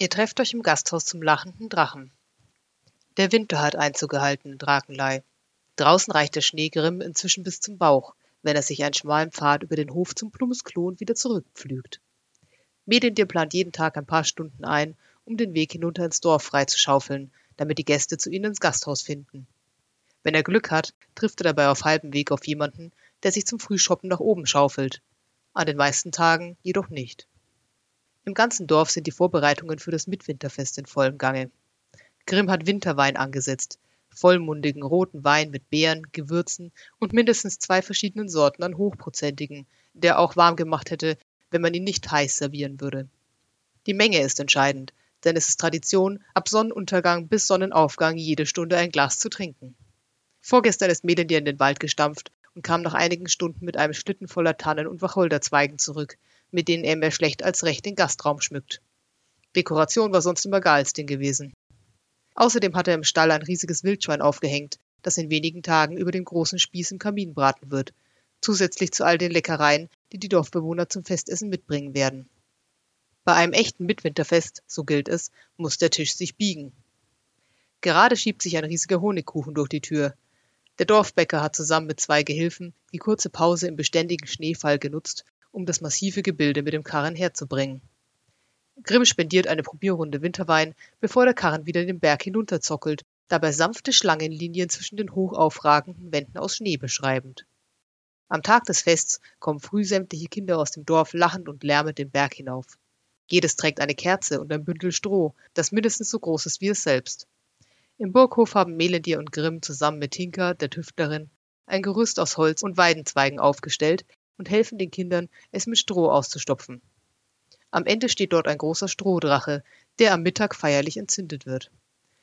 Ihr trefft euch im Gasthaus zum lachenden Drachen. Der Winter hat Einzug gehalten in Drakenlei. Draußen reicht der Schneegrimm inzwischen bis zum Bauch, wenn er sich einen schmalen Pfad über den Hof zum Plummesklon wieder zurückpflügt. Medindir plant jeden Tag ein paar Stunden ein, um den Weg hinunter ins Dorf freizuschaufeln, damit die Gäste zu ihnen ins Gasthaus finden. Wenn er Glück hat, trifft er dabei auf halbem Weg auf jemanden, der sich zum Frühschoppen nach oben schaufelt. An den meisten Tagen jedoch nicht. Im ganzen Dorf sind die Vorbereitungen für das Mitwinterfest in vollem Gange. Grimm hat Winterwein angesetzt, vollmundigen roten Wein mit Beeren, Gewürzen und mindestens zwei verschiedenen Sorten an hochprozentigen, der auch warm gemacht hätte, wenn man ihn nicht heiß servieren würde. Die Menge ist entscheidend, denn es ist Tradition, ab Sonnenuntergang bis Sonnenaufgang jede Stunde ein Glas zu trinken. Vorgestern ist Melendir in den Wald gestampft und kam nach einigen Stunden mit einem Schlitten voller Tannen und Wacholderzweigen zurück, mit denen er mehr schlecht als recht den Gastraum schmückt. Dekoration war sonst immer Galsding gewesen. Außerdem hat er im Stall ein riesiges Wildschwein aufgehängt, das in wenigen Tagen über den großen Spieß im Kamin braten wird, zusätzlich zu all den Leckereien, die die Dorfbewohner zum Festessen mitbringen werden. Bei einem echten Mitwinterfest, so gilt es, muss der Tisch sich biegen. Gerade schiebt sich ein riesiger Honigkuchen durch die Tür. Der Dorfbäcker hat zusammen mit zwei Gehilfen die kurze Pause im beständigen Schneefall genutzt, um das massive Gebilde mit dem Karren herzubringen. Grimm spendiert eine Probierrunde Winterwein, bevor der Karren wieder den Berg hinunterzockelt, dabei sanfte Schlangenlinien zwischen den hoch aufragenden Wänden aus Schnee beschreibend. Am Tag des Fests kommen früh sämtliche Kinder aus dem Dorf lachend und lärmend den Berg hinauf. Jedes trägt eine Kerze und ein Bündel Stroh, das mindestens so groß ist wie es selbst. Im Burghof haben Melendir und Grimm zusammen mit Tinka, der Tüftlerin, ein Gerüst aus Holz und Weidenzweigen aufgestellt und helfen den Kindern, es mit Stroh auszustopfen. Am Ende steht dort ein großer Strohdrache, der am Mittag feierlich entzündet wird.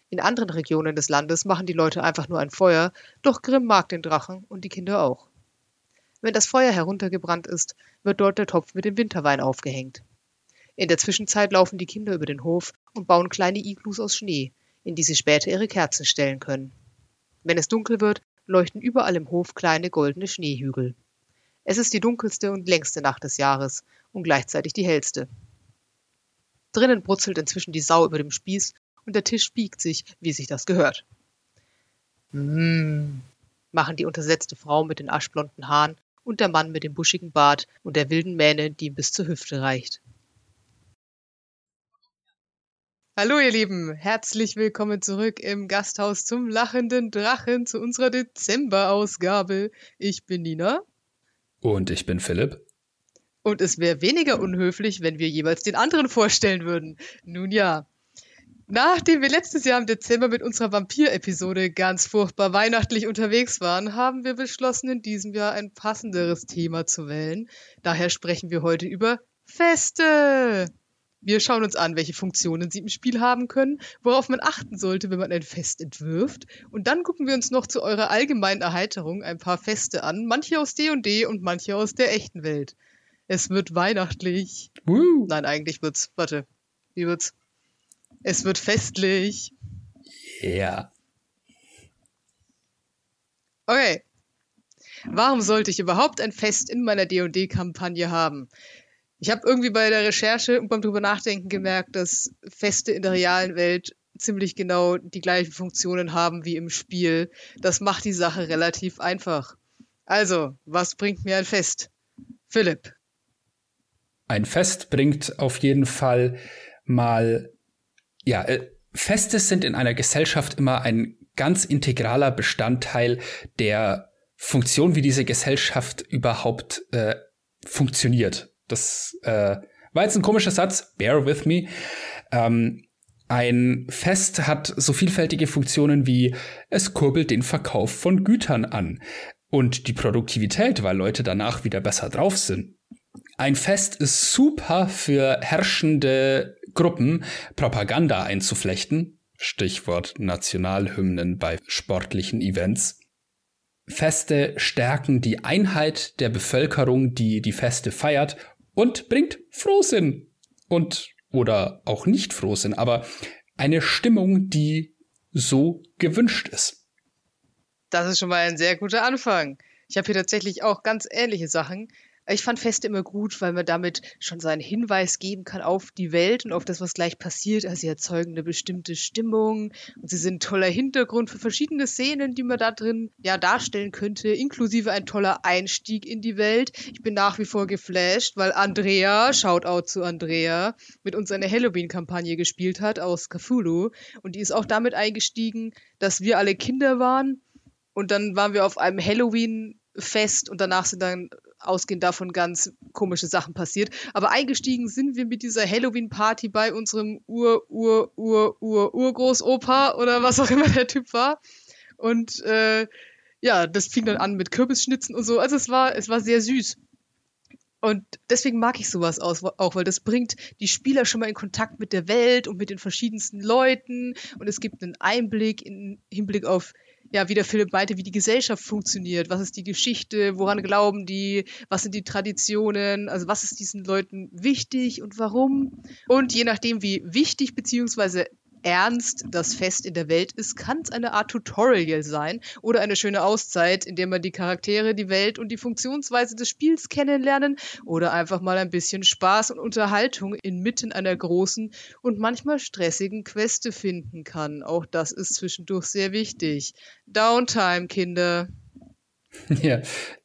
In anderen Regionen des Landes machen die Leute einfach nur ein Feuer, doch Grimm mag den Drachen und die Kinder auch. Wenn das Feuer heruntergebrannt ist, wird dort der Topf mit dem Winterwein aufgehängt. In der Zwischenzeit laufen die Kinder über den Hof und bauen kleine Iglus aus Schnee, in die sie später ihre Kerzen stellen können. Wenn es dunkel wird, leuchten überall im Hof kleine goldene Schneehügel. Es ist die dunkelste und längste Nacht des Jahres und gleichzeitig die hellste. Drinnen brutzelt inzwischen die Sau über dem Spieß und der Tisch biegt sich, wie sich das gehört. Mmm, machen die untersetzte Frau mit den aschblonden Haaren und der Mann mit dem buschigen Bart und der wilden Mähne, die ihm bis zur Hüfte reicht. Hallo ihr Lieben, herzlich willkommen zurück im Gasthaus zum lachenden Drachen zu unserer Dezember-Ausgabe. Ich bin Nina. Und ich bin Philipp. Und es wäre weniger unhöflich, wenn wir jeweils den anderen vorstellen würden. Nun ja. Nachdem wir letztes Jahr im Dezember mit unserer Vampir-Episode ganz furchtbar weihnachtlich unterwegs waren, haben wir beschlossen, in diesem Jahr ein passenderes Thema zu wählen. Daher sprechen wir heute über Feste. Wir schauen uns an, welche Funktionen sie im Spiel haben können, worauf man achten sollte, wenn man ein Fest entwirft. Und dann gucken wir uns noch zu eurer allgemeinen Erheiterung ein paar Feste an, manche aus D&D &D und manche aus der echten Welt. Es wird weihnachtlich. Woo. Nein, eigentlich wird's, warte, wie wird's? Es wird festlich. Ja. Yeah. Okay. Warum sollte ich überhaupt ein Fest in meiner D&D-Kampagne haben? Ich habe irgendwie bei der Recherche und beim drüber nachdenken gemerkt, dass Feste in der realen Welt ziemlich genau die gleichen Funktionen haben wie im Spiel. Das macht die Sache relativ einfach. Also, was bringt mir ein Fest? Philipp. Ein Fest bringt auf jeden Fall mal, ja, äh, Feste sind in einer Gesellschaft immer ein ganz integraler Bestandteil der Funktion, wie diese Gesellschaft überhaupt äh, funktioniert. Das äh, war jetzt ein komischer Satz, bear with me. Ähm, ein Fest hat so vielfältige Funktionen wie es kurbelt den Verkauf von Gütern an und die Produktivität, weil Leute danach wieder besser drauf sind. Ein Fest ist super für herrschende Gruppen, Propaganda einzuflechten. Stichwort Nationalhymnen bei sportlichen Events. Feste stärken die Einheit der Bevölkerung, die die Feste feiert und bringt Frohsinn und oder auch nicht Frohsinn, aber eine Stimmung, die so gewünscht ist. Das ist schon mal ein sehr guter Anfang. Ich habe hier tatsächlich auch ganz ähnliche Sachen. Ich fand Feste immer gut, weil man damit schon seinen Hinweis geben kann auf die Welt und auf das, was gleich passiert. Also sie erzeugen eine bestimmte Stimmung und sie sind ein toller Hintergrund für verschiedene Szenen, die man da drin ja darstellen könnte, inklusive ein toller Einstieg in die Welt. Ich bin nach wie vor geflasht, weil Andrea, Shoutout zu Andrea, mit uns eine Halloween-Kampagne gespielt hat aus Cthulhu und die ist auch damit eingestiegen, dass wir alle Kinder waren und dann waren wir auf einem Halloween-Fest und danach sind dann ausgehend davon ganz komische Sachen passiert. Aber eingestiegen sind wir mit dieser Halloween-Party bei unserem Ur-Ur-Ur-Ur-Urgroßopa oder was auch immer der Typ war. Und äh, ja, das fing dann an mit Kürbisschnitzen und so. Also es war, es war sehr süß. Und deswegen mag ich sowas auch, weil das bringt die Spieler schon mal in Kontakt mit der Welt und mit den verschiedensten Leuten und es gibt einen Einblick in Hinblick auf ja, wie der Philipp meinte, wie die Gesellschaft funktioniert, was ist die Geschichte, woran glauben die, was sind die Traditionen, also was ist diesen Leuten wichtig und warum. Und je nachdem, wie wichtig beziehungsweise ernst das Fest in der Welt ist, kann es eine Art Tutorial sein oder eine schöne Auszeit, in der man die Charaktere, die Welt und die Funktionsweise des Spiels kennenlernen oder einfach mal ein bisschen Spaß und Unterhaltung inmitten einer großen und manchmal stressigen Queste finden kann. Auch das ist zwischendurch sehr wichtig. Downtime, Kinder. Ja,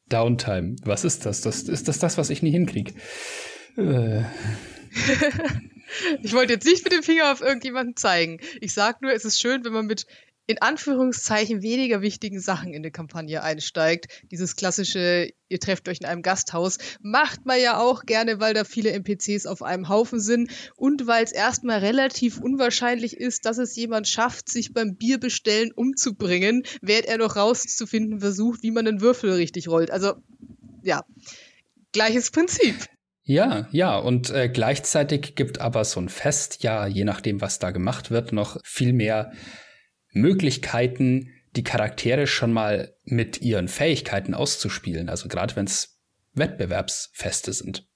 Downtime. Was ist das? das ist das das, was ich nie hinkriege? Äh. Ich wollte jetzt nicht mit dem Finger auf irgendjemanden zeigen. Ich sag nur, es ist schön, wenn man mit in Anführungszeichen weniger wichtigen Sachen in eine Kampagne einsteigt. Dieses klassische, ihr trefft euch in einem Gasthaus, macht man ja auch gerne, weil da viele NPCs auf einem Haufen sind und weil es erstmal relativ unwahrscheinlich ist, dass es jemand schafft, sich beim Bierbestellen umzubringen, während er noch rauszufinden versucht, wie man einen Würfel richtig rollt. Also, ja, gleiches Prinzip. Ja, ja, und äh, gleichzeitig gibt aber so ein Fest, ja, je nachdem, was da gemacht wird, noch viel mehr Möglichkeiten, die Charaktere schon mal mit ihren Fähigkeiten auszuspielen. Also gerade wenn es Wettbewerbsfeste sind.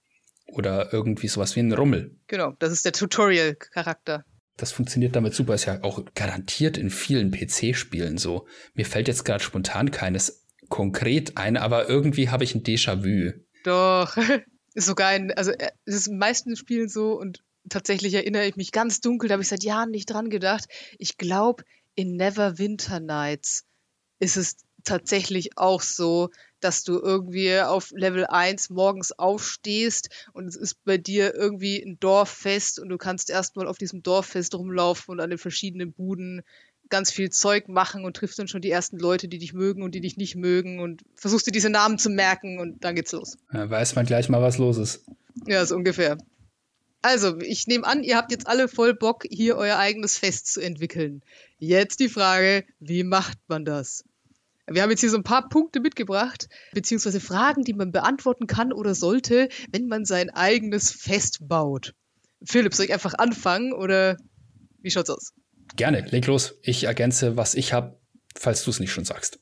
Oder irgendwie sowas wie ein Rummel. Genau, das ist der Tutorial-Charakter. Das funktioniert damit super, ist ja auch garantiert in vielen PC-Spielen so. Mir fällt jetzt gerade spontan keines konkret ein, aber irgendwie habe ich ein Déjà-vu. Doch, ist sogar ein, also äh, es ist in meisten Spielen so und tatsächlich erinnere ich mich ganz dunkel, da habe ich seit Jahren nicht dran gedacht. Ich glaube, in Never Winter Nights ist es tatsächlich auch so, dass du irgendwie auf Level 1 morgens aufstehst und es ist bei dir irgendwie ein Dorffest und du kannst erstmal auf diesem Dorffest rumlaufen und an den verschiedenen Buden ganz viel Zeug machen und triffst dann schon die ersten Leute, die dich mögen und die dich nicht mögen und versuchst dir diese Namen zu merken und dann geht's los. Ja, weiß man gleich mal, was los ist. Ja, so ungefähr. Also, ich nehme an, ihr habt jetzt alle voll Bock, hier euer eigenes Fest zu entwickeln. Jetzt die Frage, wie macht man das? Wir haben jetzt hier so ein paar Punkte mitgebracht, beziehungsweise Fragen, die man beantworten kann oder sollte, wenn man sein eigenes Fest baut. Philipp, soll ich einfach anfangen oder wie schaut's aus? Gerne, leg los. Ich ergänze, was ich habe, falls du es nicht schon sagst.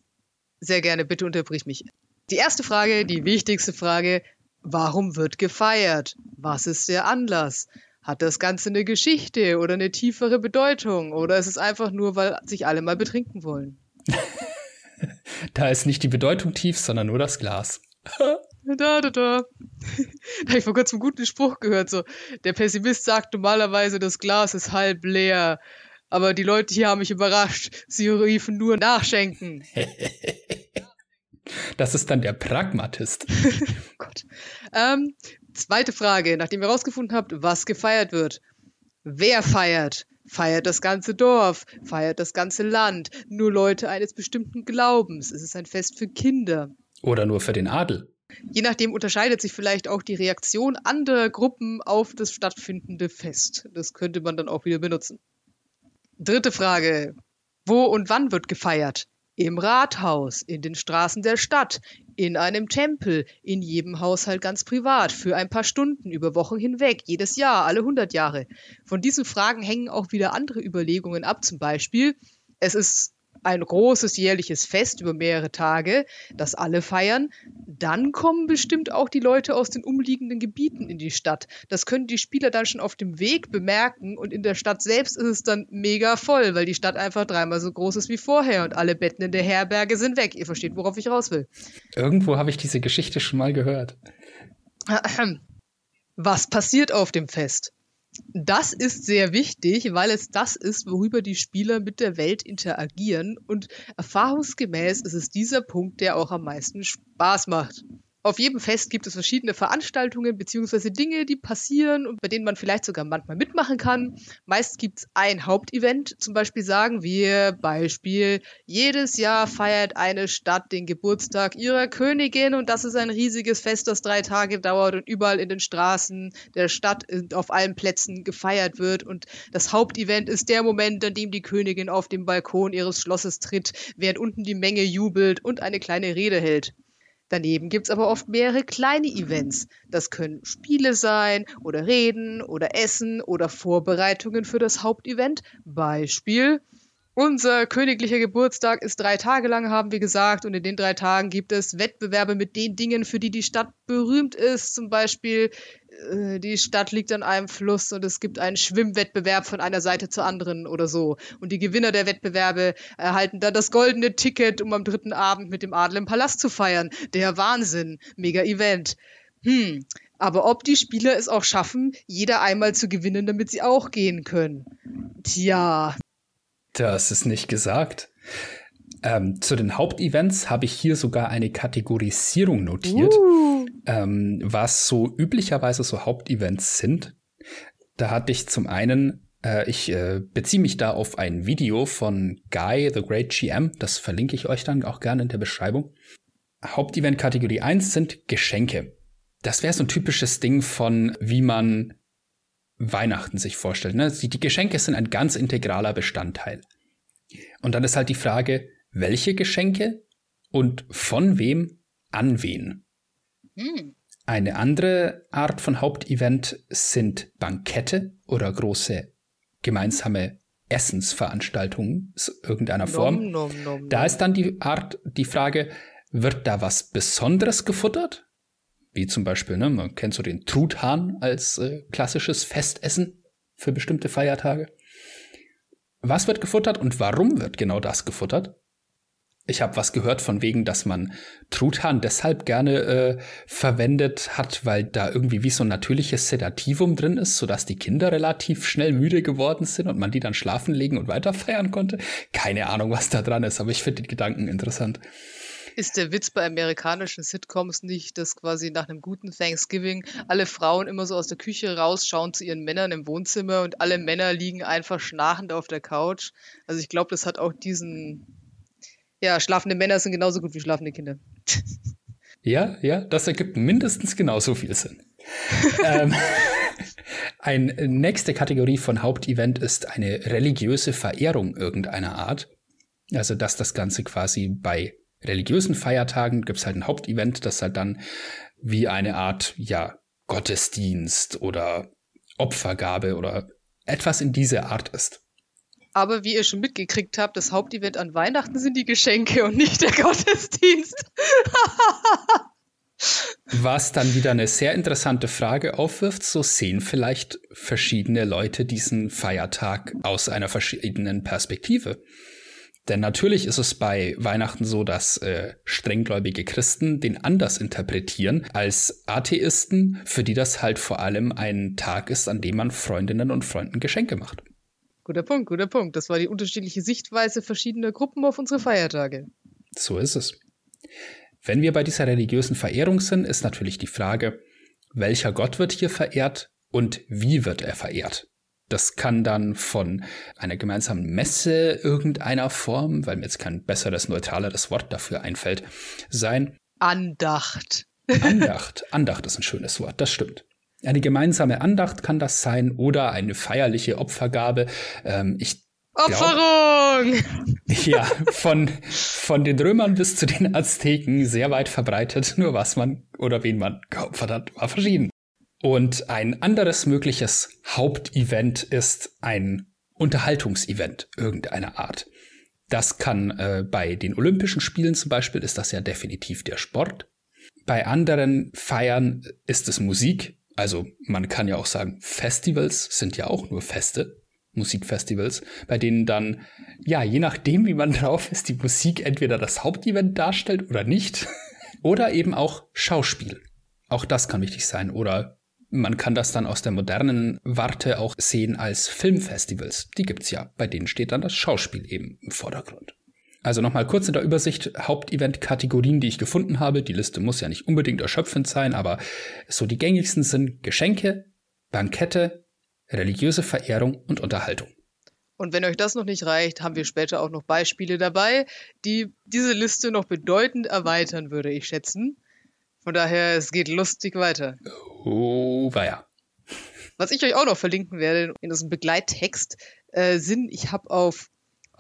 Sehr gerne, bitte unterbrich mich. Die erste Frage, die wichtigste Frage, warum wird gefeiert? Was ist der Anlass? Hat das Ganze eine Geschichte oder eine tiefere Bedeutung? Oder ist es einfach nur, weil sich alle mal betrinken wollen? da ist nicht die Bedeutung tief, sondern nur das Glas. Da, da, da. da habe ich vor kurzem einen guten Spruch gehört. So, der Pessimist sagt normalerweise, das Glas ist halb leer. Aber die Leute hier haben mich überrascht. Sie riefen nur nachschenken. das ist dann der Pragmatist. Gott. Ähm, zweite Frage, nachdem ihr herausgefunden habt, was gefeiert wird. Wer feiert? Feiert das ganze Dorf? Feiert das ganze Land? Nur Leute eines bestimmten Glaubens? Ist es ein Fest für Kinder? Oder nur für den Adel? Je nachdem unterscheidet sich vielleicht auch die Reaktion anderer Gruppen auf das stattfindende Fest. Das könnte man dann auch wieder benutzen. Dritte Frage. Wo und wann wird gefeiert? Im Rathaus, in den Straßen der Stadt, in einem Tempel, in jedem Haushalt ganz privat, für ein paar Stunden, über Wochen hinweg, jedes Jahr, alle 100 Jahre. Von diesen Fragen hängen auch wieder andere Überlegungen ab, zum Beispiel, es ist ein großes jährliches Fest über mehrere Tage, das alle feiern. Dann kommen bestimmt auch die Leute aus den umliegenden Gebieten in die Stadt. Das können die Spieler dann schon auf dem Weg bemerken und in der Stadt selbst ist es dann mega voll, weil die Stadt einfach dreimal so groß ist wie vorher und alle Betten in der Herberge sind weg. Ihr versteht, worauf ich raus will. Irgendwo habe ich diese Geschichte schon mal gehört. Was passiert auf dem Fest? Das ist sehr wichtig, weil es das ist, worüber die Spieler mit der Welt interagieren und erfahrungsgemäß ist es dieser Punkt, der auch am meisten Spaß macht. Auf jedem Fest gibt es verschiedene Veranstaltungen bzw. Dinge, die passieren und bei denen man vielleicht sogar manchmal mitmachen kann. Meist gibt es ein Hauptevent. Zum Beispiel sagen wir, Beispiel, jedes Jahr feiert eine Stadt den Geburtstag ihrer Königin und das ist ein riesiges Fest, das drei Tage dauert und überall in den Straßen der Stadt auf allen Plätzen gefeiert wird. Und das Hauptevent ist der Moment, an dem die Königin auf dem Balkon ihres Schlosses tritt, während unten die Menge jubelt und eine kleine Rede hält. Daneben gibt es aber oft mehrere kleine Events. Das können Spiele sein oder Reden oder Essen oder Vorbereitungen für das Hauptevent. Beispiel unser königlicher Geburtstag ist drei Tage lang, haben wir gesagt, und in den drei Tagen gibt es Wettbewerbe mit den Dingen, für die die Stadt berühmt ist. Zum Beispiel, die Stadt liegt an einem Fluss und es gibt einen Schwimmwettbewerb von einer Seite zur anderen oder so. Und die Gewinner der Wettbewerbe erhalten dann das goldene Ticket, um am dritten Abend mit dem Adel im Palast zu feiern. Der Wahnsinn. Mega Event. Hm. Aber ob die Spieler es auch schaffen, jeder einmal zu gewinnen, damit sie auch gehen können? Tja, das ist nicht gesagt. Ähm, zu den Hauptevents habe ich hier sogar eine Kategorisierung notiert, uh. Ähm, was so üblicherweise so Hauptevents sind. Da hatte ich zum einen, äh, ich äh, beziehe mich da auf ein Video von Guy, The Great GM, das verlinke ich euch dann auch gerne in der Beschreibung. Hauptevent Kategorie 1 sind Geschenke. Das wäre so ein typisches Ding von, wie man Weihnachten sich vorstellt. Ne? Die, die Geschenke sind ein ganz integraler Bestandteil. Und dann ist halt die Frage, welche Geschenke und von wem an wen. Hm. Eine andere Art von Hauptevent sind Bankette oder große gemeinsame Essensveranstaltungen irgendeiner Form. Nom, nom, nom, da ist dann die Art, die Frage, wird da was Besonderes gefuttert? Wie zum Beispiel, ne, man kennt so den Truthahn als äh, klassisches Festessen für bestimmte Feiertage. Was wird gefuttert und warum wird genau das gefuttert? Ich habe was gehört von wegen, dass man Truthahn deshalb gerne äh, verwendet hat, weil da irgendwie wie so ein natürliches Sedativum drin ist, sodass die Kinder relativ schnell müde geworden sind und man die dann schlafen legen und weiter feiern konnte. Keine Ahnung, was da dran ist, aber ich finde die Gedanken interessant. Ist der Witz bei amerikanischen Sitcoms nicht, dass quasi nach einem guten Thanksgiving alle Frauen immer so aus der Küche rausschauen zu ihren Männern im Wohnzimmer und alle Männer liegen einfach schnarchend auf der Couch? Also ich glaube, das hat auch diesen, ja, schlafende Männer sind genauso gut wie schlafende Kinder. Ja, ja, das ergibt mindestens genauso viel Sinn. ähm, eine nächste Kategorie von Hauptevent ist eine religiöse Verehrung irgendeiner Art. Also, dass das Ganze quasi bei religiösen Feiertagen gibt es halt ein Hauptevent, das halt dann wie eine Art, ja, Gottesdienst oder Opfergabe oder etwas in dieser Art ist. Aber wie ihr schon mitgekriegt habt, das Hauptevent an Weihnachten sind die Geschenke und nicht der Gottesdienst. Was dann wieder eine sehr interessante Frage aufwirft, so sehen vielleicht verschiedene Leute diesen Feiertag aus einer verschiedenen Perspektive. Denn natürlich ist es bei Weihnachten so, dass äh, strenggläubige Christen den anders interpretieren als Atheisten, für die das halt vor allem ein Tag ist, an dem man Freundinnen und Freunden Geschenke macht. Guter Punkt, guter Punkt. Das war die unterschiedliche Sichtweise verschiedener Gruppen auf unsere Feiertage. So ist es. Wenn wir bei dieser religiösen Verehrung sind, ist natürlich die Frage, welcher Gott wird hier verehrt und wie wird er verehrt? Das kann dann von einer gemeinsamen Messe irgendeiner Form, weil mir jetzt kein besseres, neutraleres Wort dafür einfällt, sein. Andacht. Andacht. Andacht ist ein schönes Wort, das stimmt. Eine gemeinsame Andacht kann das sein oder eine feierliche Opfergabe. Ähm, ich Opferung! Glaub, ja, von, von den Römern bis zu den Azteken sehr weit verbreitet. Nur was man oder wen man geopfert hat, war verschieden. Und ein anderes mögliches Hauptevent ist ein Unterhaltungsevent irgendeiner Art. Das kann äh, bei den Olympischen Spielen zum Beispiel ist das ja definitiv der Sport. Bei anderen Feiern ist es Musik. Also man kann ja auch sagen, Festivals sind ja auch nur Feste, Musikfestivals, bei denen dann, ja, je nachdem, wie man drauf ist, die Musik entweder das Hauptevent darstellt oder nicht. oder eben auch Schauspiel. Auch das kann wichtig sein. Oder man kann das dann aus der modernen Warte auch sehen als Filmfestivals. Die gibt's ja. Bei denen steht dann das Schauspiel eben im Vordergrund. Also nochmal kurz in der Übersicht Hauptevent-Kategorien, die ich gefunden habe. Die Liste muss ja nicht unbedingt erschöpfend sein, aber so die gängigsten sind Geschenke, Bankette, religiöse Verehrung und Unterhaltung. Und wenn euch das noch nicht reicht, haben wir später auch noch Beispiele dabei, die diese Liste noch bedeutend erweitern, würde ich schätzen. Von daher, es geht lustig weiter. Oh, weia. Was ich euch auch noch verlinken werde in diesem Begleittext, äh, sind, ich habe auf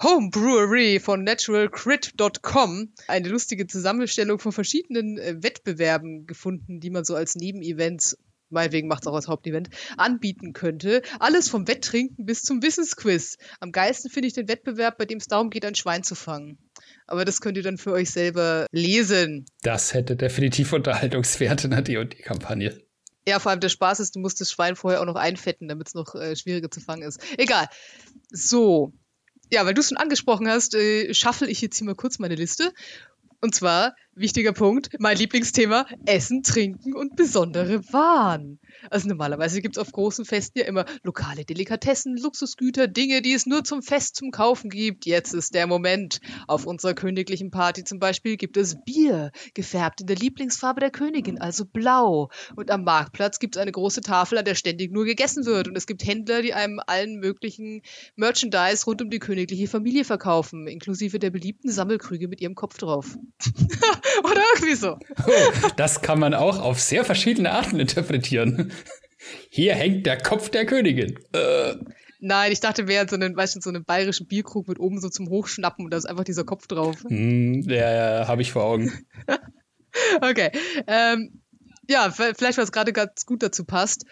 Homebrewery von naturalcrit.com eine lustige Zusammenstellung von verschiedenen äh, Wettbewerben gefunden, die man so als Nebenevents meinetwegen macht es auch als Hauptevent, anbieten könnte. Alles vom Wetttrinken bis zum Wissensquiz. Am geilsten finde ich den Wettbewerb, bei dem es darum geht, ein Schwein zu fangen. Aber das könnt ihr dann für euch selber lesen. Das hätte definitiv Unterhaltungswert in der D&D-Kampagne. Ja, vor allem der Spaß ist, du musst das Schwein vorher auch noch einfetten, damit es noch äh, schwieriger zu fangen ist. Egal. So, ja, weil du es schon angesprochen hast, äh, schaffel ich jetzt hier mal kurz meine Liste. Und zwar, wichtiger Punkt, mein Lieblingsthema, Essen, Trinken und besondere Waren. Also normalerweise gibt es auf großen Festen ja immer lokale Delikatessen, Luxusgüter, Dinge, die es nur zum Fest zum Kaufen gibt. Jetzt ist der Moment. Auf unserer königlichen Party zum Beispiel gibt es Bier, gefärbt in der Lieblingsfarbe der Königin, also blau. Und am Marktplatz gibt es eine große Tafel, an der ständig nur gegessen wird. Und es gibt Händler, die einem allen möglichen Merchandise rund um die königliche Familie verkaufen, inklusive der beliebten Sammelkrüge mit ihrem Kopf drauf. Oder irgendwie so. Oh, das kann man auch auf sehr verschiedene Arten interpretieren. Hier hängt der Kopf der Königin. Äh. Nein, ich dachte, wäre so einen, weißt du, so einen bayerischen Bierkrug mit oben so zum Hochschnappen und da ist einfach dieser Kopf drauf. Mm, ja, ja, habe ich vor Augen. okay. Ähm, ja, vielleicht, was gerade ganz gut dazu passt.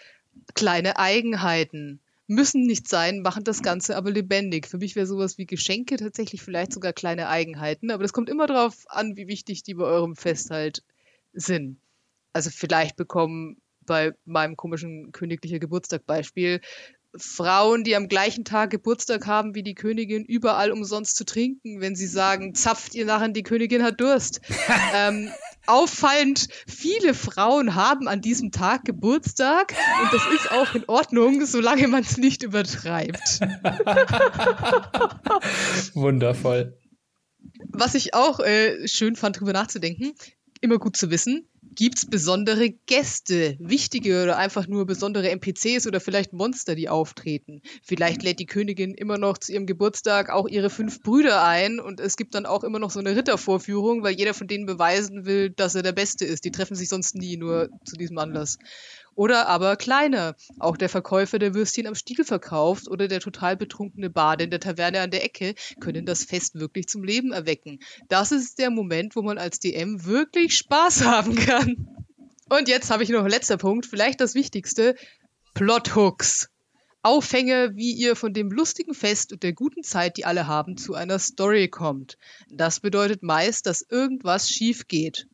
Kleine Eigenheiten müssen nicht sein, machen das Ganze aber lebendig. Für mich wäre sowas wie Geschenke tatsächlich vielleicht sogar kleine Eigenheiten, aber das kommt immer darauf an, wie wichtig die bei eurem Fest halt sind. Also vielleicht bekommen bei meinem komischen königlicher Geburtstag Beispiel Frauen, die am gleichen Tag Geburtstag haben wie die Königin, überall umsonst zu trinken, wenn sie sagen, zapft ihr nachher, die Königin hat Durst. ähm, auffallend, viele Frauen haben an diesem Tag Geburtstag und das ist auch in Ordnung, solange man es nicht übertreibt. Wundervoll. Was ich auch äh, schön fand, drüber nachzudenken, immer gut zu wissen, Gibt es besondere Gäste, wichtige oder einfach nur besondere NPCs oder vielleicht Monster, die auftreten? Vielleicht lädt die Königin immer noch zu ihrem Geburtstag auch ihre fünf Brüder ein und es gibt dann auch immer noch so eine Rittervorführung, weil jeder von denen beweisen will, dass er der Beste ist. Die treffen sich sonst nie, nur zu diesem Anlass. Oder aber kleiner. Auch der Verkäufer, der Würstchen am Stiel verkauft oder der total betrunkene Bade in der Taverne an der Ecke können das Fest wirklich zum Leben erwecken. Das ist der Moment, wo man als DM wirklich Spaß haben kann. Und jetzt habe ich noch letzter Punkt, vielleicht das Wichtigste. Plothooks. Aufhänge, wie ihr von dem lustigen Fest und der guten Zeit, die alle haben, zu einer Story kommt. Das bedeutet meist, dass irgendwas schief geht.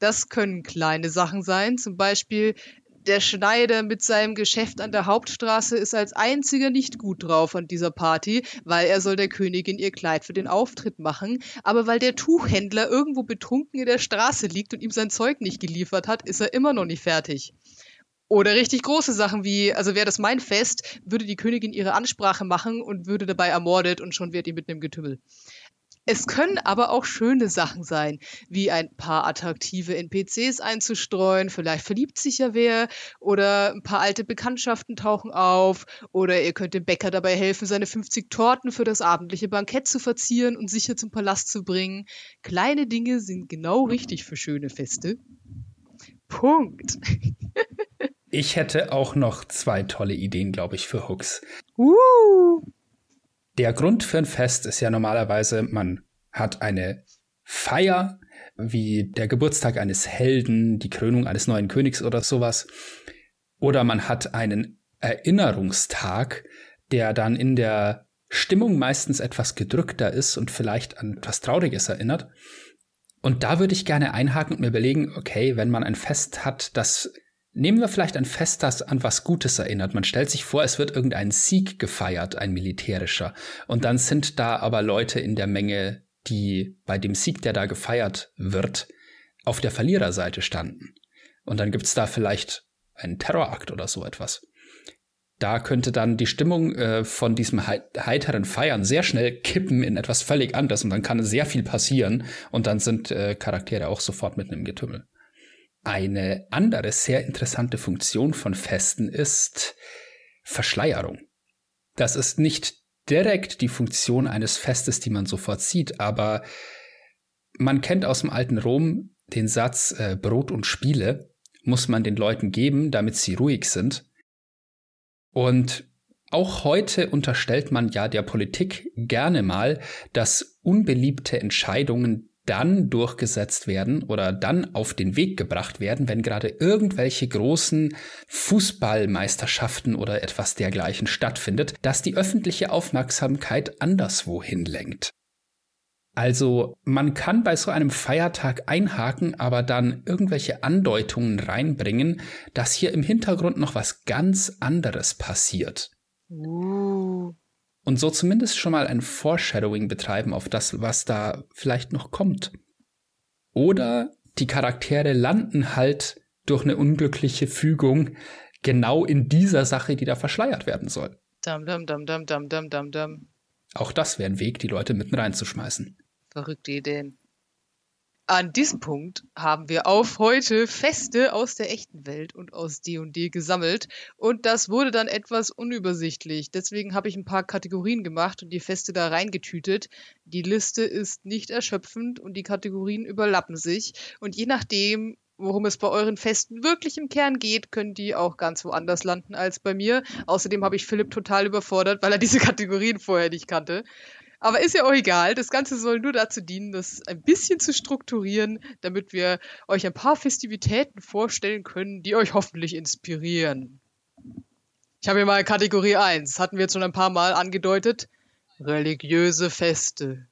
Das können kleine Sachen sein, zum Beispiel der Schneider mit seinem Geschäft an der Hauptstraße ist als einziger nicht gut drauf an dieser Party, weil er soll der Königin ihr Kleid für den Auftritt machen. Aber weil der Tuchhändler irgendwo betrunken in der Straße liegt und ihm sein Zeug nicht geliefert hat, ist er immer noch nicht fertig. Oder richtig große Sachen wie, also wäre das mein Fest, würde die Königin ihre Ansprache machen und würde dabei ermordet und schon wird ihr mit einem Getümmel. Es können aber auch schöne Sachen sein, wie ein paar attraktive NPCs einzustreuen, vielleicht verliebt sich ja wer, oder ein paar alte Bekanntschaften tauchen auf, oder ihr könnt dem Bäcker dabei helfen, seine 50 Torten für das abendliche Bankett zu verzieren und sicher zum Palast zu bringen. Kleine Dinge sind genau richtig für schöne Feste. Punkt. ich hätte auch noch zwei tolle Ideen, glaube ich, für Hooks. Uh. Der Grund für ein Fest ist ja normalerweise, man hat eine Feier, wie der Geburtstag eines Helden, die Krönung eines neuen Königs oder sowas. Oder man hat einen Erinnerungstag, der dann in der Stimmung meistens etwas gedrückter ist und vielleicht an etwas Trauriges erinnert. Und da würde ich gerne einhaken und mir überlegen, okay, wenn man ein Fest hat, das Nehmen wir vielleicht ein Fest, das an was Gutes erinnert. Man stellt sich vor, es wird irgendein Sieg gefeiert, ein militärischer. Und dann sind da aber Leute in der Menge, die bei dem Sieg, der da gefeiert wird, auf der Verliererseite standen. Und dann gibt's da vielleicht einen Terrorakt oder so etwas. Da könnte dann die Stimmung äh, von diesem heiteren Feiern sehr schnell kippen in etwas völlig anderes und dann kann sehr viel passieren und dann sind äh, Charaktere auch sofort mitten im Getümmel. Eine andere sehr interessante Funktion von Festen ist Verschleierung. Das ist nicht direkt die Funktion eines Festes, die man sofort sieht, aber man kennt aus dem alten Rom den Satz äh, Brot und Spiele muss man den Leuten geben, damit sie ruhig sind. Und auch heute unterstellt man ja der Politik gerne mal, dass unbeliebte Entscheidungen dann durchgesetzt werden oder dann auf den Weg gebracht werden, wenn gerade irgendwelche großen Fußballmeisterschaften oder etwas dergleichen stattfindet, dass die öffentliche Aufmerksamkeit anderswohin lenkt. Also man kann bei so einem Feiertag einhaken, aber dann irgendwelche Andeutungen reinbringen, dass hier im Hintergrund noch was ganz anderes passiert. Uh und so zumindest schon mal ein Foreshadowing betreiben auf das, was da vielleicht noch kommt. Oder die Charaktere landen halt durch eine unglückliche Fügung genau in dieser Sache, die da verschleiert werden soll. Dum, dum, dum, dum, dum, dum, dum. Auch das wäre ein Weg, die Leute mitten reinzuschmeißen. Verrückte Ideen. An diesem Punkt haben wir auf heute Feste aus der echten Welt und aus D&D gesammelt und das wurde dann etwas unübersichtlich. Deswegen habe ich ein paar Kategorien gemacht und die Feste da reingetütet. Die Liste ist nicht erschöpfend und die Kategorien überlappen sich und je nachdem, worum es bei euren Festen wirklich im Kern geht, können die auch ganz woanders landen als bei mir. Außerdem habe ich Philipp total überfordert, weil er diese Kategorien vorher nicht kannte. Aber ist ja auch egal. Das Ganze soll nur dazu dienen, das ein bisschen zu strukturieren, damit wir euch ein paar Festivitäten vorstellen können, die euch hoffentlich inspirieren. Ich habe hier mal Kategorie 1. Hatten wir jetzt schon ein paar Mal angedeutet. Religiöse Feste.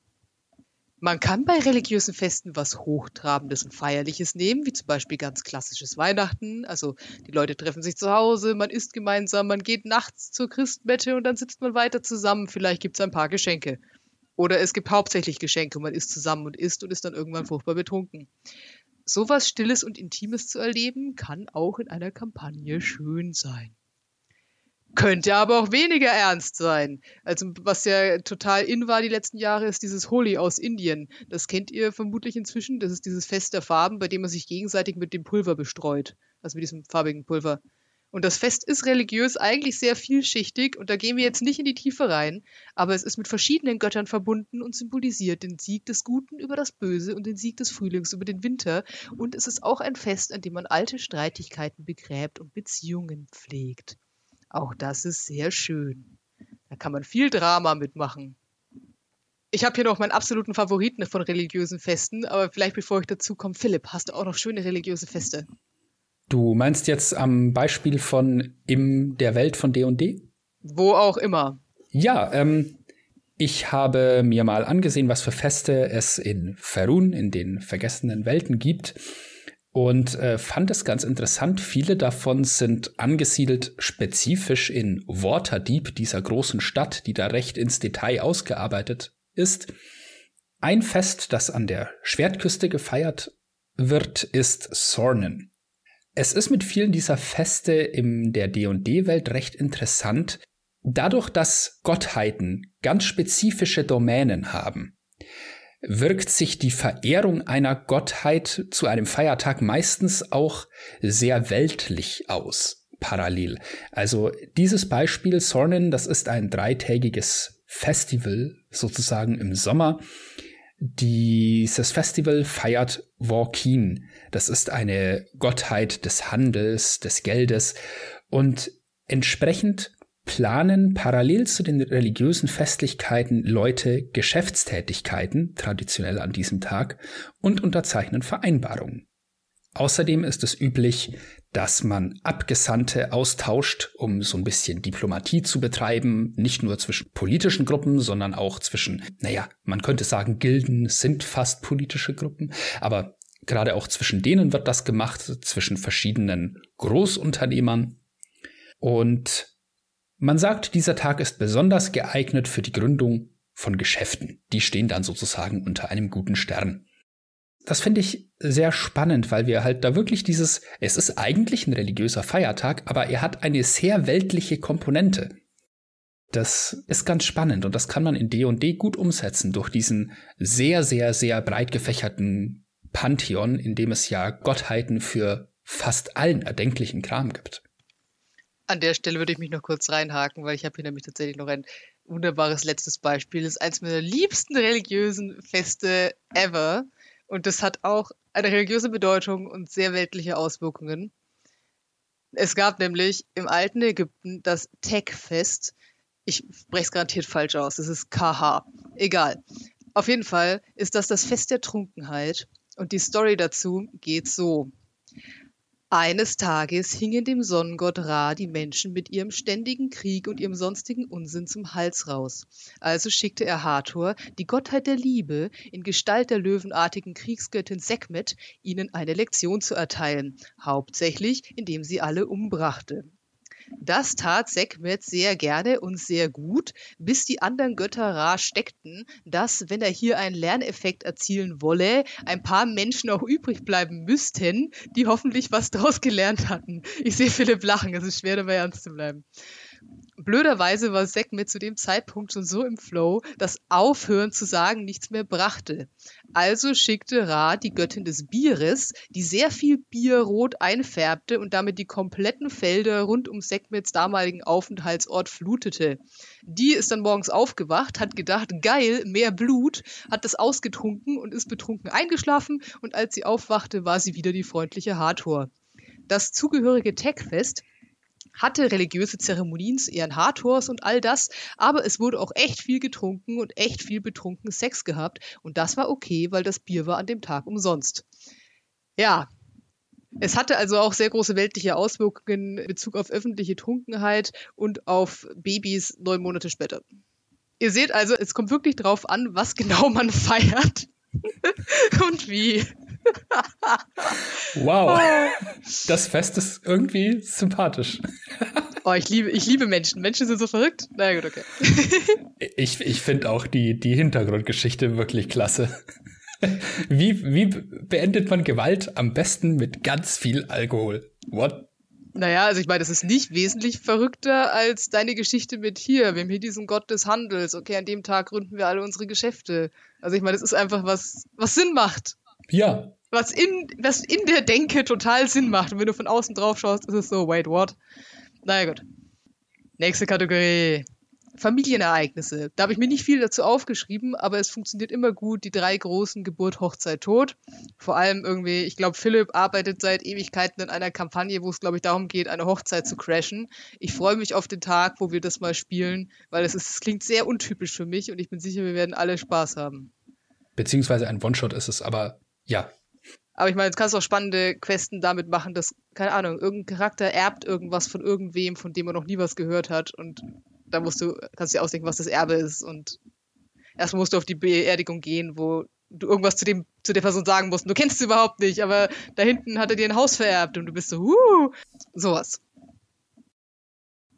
Man kann bei religiösen Festen was Hochtrabendes und Feierliches nehmen, wie zum Beispiel ganz klassisches Weihnachten. Also die Leute treffen sich zu Hause, man isst gemeinsam, man geht nachts zur Christmette und dann sitzt man weiter zusammen. Vielleicht gibt es ein paar Geschenke. Oder es gibt hauptsächlich Geschenke und man isst zusammen und isst und ist dann irgendwann furchtbar betrunken. Sowas Stilles und Intimes zu erleben, kann auch in einer Kampagne schön sein. Könnte aber auch weniger ernst sein. Also was ja total in war die letzten Jahre, ist dieses Holi aus Indien. Das kennt ihr vermutlich inzwischen. Das ist dieses Fest der Farben, bei dem man sich gegenseitig mit dem Pulver bestreut. Also mit diesem farbigen Pulver. Und das Fest ist religiös eigentlich sehr vielschichtig und da gehen wir jetzt nicht in die Tiefe rein, aber es ist mit verschiedenen Göttern verbunden und symbolisiert den Sieg des Guten über das Böse und den Sieg des Frühlings über den Winter. Und es ist auch ein Fest, an dem man alte Streitigkeiten begräbt und Beziehungen pflegt. Auch das ist sehr schön. Da kann man viel Drama mitmachen. Ich habe hier noch meinen absoluten Favoriten von religiösen Festen, aber vielleicht bevor ich dazu komme, Philipp, hast du auch noch schöne religiöse Feste? Du meinst jetzt am Beispiel von in der Welt von D&D? Wo auch immer. Ja, ähm, ich habe mir mal angesehen, was für Feste es in Ferun, in den vergessenen Welten gibt und äh, fand es ganz interessant. Viele davon sind angesiedelt spezifisch in Waterdeep, dieser großen Stadt, die da recht ins Detail ausgearbeitet ist. Ein Fest, das an der Schwertküste gefeiert wird, ist Sornen. Es ist mit vielen dieser Feste in der D&D-Welt recht interessant, dadurch, dass Gottheiten ganz spezifische Domänen haben wirkt sich die Verehrung einer Gottheit zu einem Feiertag meistens auch sehr weltlich aus, parallel. Also dieses Beispiel Sornen, das ist ein dreitägiges Festival sozusagen im Sommer, dieses Festival feiert Walkin. Das ist eine Gottheit des Handels, des Geldes und entsprechend planen parallel zu den religiösen Festlichkeiten Leute Geschäftstätigkeiten, traditionell an diesem Tag, und unterzeichnen Vereinbarungen. Außerdem ist es üblich, dass man Abgesandte austauscht, um so ein bisschen Diplomatie zu betreiben, nicht nur zwischen politischen Gruppen, sondern auch zwischen, naja, man könnte sagen, Gilden sind fast politische Gruppen, aber gerade auch zwischen denen wird das gemacht, zwischen verschiedenen Großunternehmern. Und man sagt, dieser Tag ist besonders geeignet für die Gründung von Geschäften. Die stehen dann sozusagen unter einem guten Stern. das finde ich sehr spannend, weil wir halt da wirklich dieses, es ist eigentlich ein religiöser Feiertag, aber er hat eine sehr weltliche Komponente. Das ist ganz spannend und das kann man in D&D gut umsetzen durch diesen sehr, sehr, sehr breit gefächerten Pantheon, in dem es ja Gottheiten für fast allen erdenklichen Kram gibt. An der Stelle würde ich mich noch kurz reinhaken, weil ich habe hier nämlich tatsächlich noch ein wunderbares letztes Beispiel. Das ist eines meiner liebsten religiösen Feste ever. Und das hat auch eine religiöse Bedeutung und sehr weltliche Auswirkungen. Es gab nämlich im alten Ägypten das Tek-Fest. Ich spreche es garantiert falsch aus. Das ist KH. Egal. Auf jeden Fall ist das das Fest der Trunkenheit. Und die Story dazu geht so. Eines Tages hingen dem Sonnengott Ra die Menschen mit ihrem ständigen Krieg und ihrem sonstigen Unsinn zum Hals raus. Also schickte er Hathor, die Gottheit der Liebe, in Gestalt der löwenartigen Kriegsgöttin Sekhmet, ihnen eine Lektion zu erteilen, hauptsächlich indem sie alle umbrachte. Das tat Sekhmet sehr gerne und sehr gut, bis die anderen Götter rar steckten, dass, wenn er hier einen Lerneffekt erzielen wolle, ein paar Menschen auch übrig bleiben müssten, die hoffentlich was draus gelernt hatten. Ich sehe Philipp lachen, es ist schwer dabei ernst zu bleiben. Blöderweise war Sekhmet zu dem Zeitpunkt schon so im Flow, dass Aufhören zu sagen nichts mehr brachte. Also schickte Ra die Göttin des Bieres, die sehr viel Bier rot einfärbte und damit die kompletten Felder rund um Sekhmets damaligen Aufenthaltsort flutete. Die ist dann morgens aufgewacht, hat gedacht, geil, mehr Blut, hat das ausgetrunken und ist betrunken eingeschlafen und als sie aufwachte, war sie wieder die freundliche Hathor. Das zugehörige Techfest hatte religiöse Zeremonien zu Ehren Hathors und all das, aber es wurde auch echt viel getrunken und echt viel betrunken Sex gehabt und das war okay, weil das Bier war an dem Tag umsonst. Ja, es hatte also auch sehr große weltliche Auswirkungen in Bezug auf öffentliche Trunkenheit und auf Babys neun Monate später. Ihr seht also, es kommt wirklich drauf an, was genau man feiert und wie. Wow. Das Fest ist irgendwie sympathisch. Oh, ich liebe, ich liebe Menschen. Menschen sind so verrückt. Na naja, gut, okay. ich ich finde auch die, die Hintergrundgeschichte wirklich klasse. Wie, wie beendet man Gewalt am besten mit ganz viel Alkohol? What? Naja, also ich meine, das ist nicht wesentlich verrückter als deine Geschichte mit hier. Wir haben hier diesen Gott des Handels. Okay, an dem Tag gründen wir alle unsere Geschäfte. Also ich meine, das ist einfach was, was Sinn macht. Ja. Was in, was in der Denke total Sinn macht. Und wenn du von außen drauf schaust, ist es so, wait, what? Naja, gut. Nächste Kategorie. Familienereignisse. Da habe ich mir nicht viel dazu aufgeschrieben, aber es funktioniert immer gut. Die drei großen Geburt, Hochzeit, Tod. Vor allem irgendwie, ich glaube, Philipp arbeitet seit Ewigkeiten in einer Kampagne, wo es, glaube ich, darum geht, eine Hochzeit zu crashen. Ich freue mich auf den Tag, wo wir das mal spielen, weil es, ist, es klingt sehr untypisch für mich und ich bin sicher, wir werden alle Spaß haben. Beziehungsweise ein One-Shot ist es, aber ja. Aber ich meine, jetzt kannst du auch spannende Questen damit machen, dass, keine Ahnung, irgendein Charakter erbt irgendwas von irgendwem, von dem er noch nie was gehört hat und da musst du, kannst du dir ausdenken, was das Erbe ist und erstmal musst du auf die Beerdigung gehen, wo du irgendwas zu dem, zu der Person sagen musst. Du kennst sie überhaupt nicht, aber da hinten hat er dir ein Haus vererbt und du bist so, uh, sowas.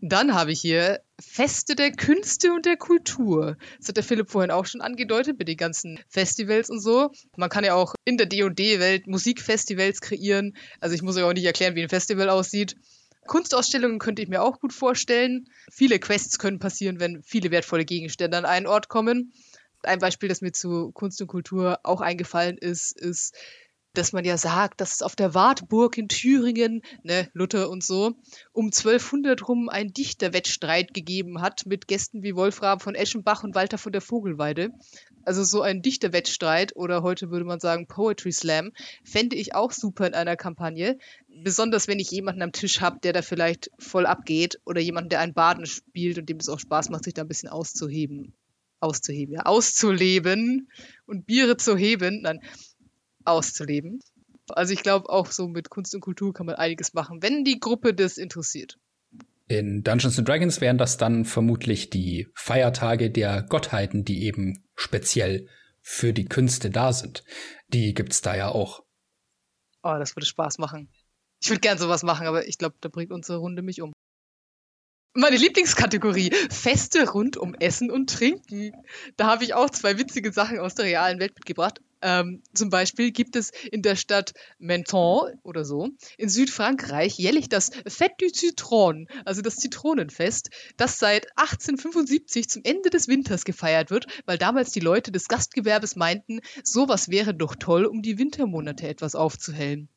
Dann habe ich hier Feste der Künste und der Kultur. Das hat der Philipp vorhin auch schon angedeutet mit den ganzen Festivals und so. Man kann ja auch in der D&D-Welt Musikfestivals kreieren. Also ich muss euch auch nicht erklären, wie ein Festival aussieht. Kunstausstellungen könnte ich mir auch gut vorstellen. Viele Quests können passieren, wenn viele wertvolle Gegenstände an einen Ort kommen. Ein Beispiel, das mir zu Kunst und Kultur auch eingefallen ist, ist, dass man ja sagt, dass es auf der Wartburg in Thüringen, ne, Luther und so, um 1200 rum einen Dichterwettstreit gegeben hat mit Gästen wie Wolfram von Eschenbach und Walter von der Vogelweide. Also so ein Dichterwettstreit oder heute würde man sagen Poetry Slam, fände ich auch super in einer Kampagne. Besonders wenn ich jemanden am Tisch habe, der da vielleicht voll abgeht oder jemanden, der einen Baden spielt und dem es auch Spaß macht, sich da ein bisschen auszuheben. Auszuheben, ja, auszuleben und Biere zu heben. Nein, auszuleben. Also ich glaube, auch so mit Kunst und Kultur kann man einiges machen, wenn die Gruppe das interessiert. In Dungeons and Dragons wären das dann vermutlich die Feiertage der Gottheiten, die eben speziell für die Künste da sind. Die gibt's da ja auch. Oh, das würde Spaß machen. Ich würde gern sowas machen, aber ich glaube, da bringt unsere Runde mich um. Meine Lieblingskategorie, Feste rund um Essen und Trinken. Da habe ich auch zwei witzige Sachen aus der realen Welt mitgebracht Ähm, zum Beispiel gibt es in der Stadt Menton oder so in Südfrankreich jährlich das Fête du Citron, also das Zitronenfest, das seit 1875 zum Ende des Winters gefeiert wird, weil damals die Leute des Gastgewerbes meinten, sowas wäre doch toll, um die Wintermonate etwas aufzuhellen.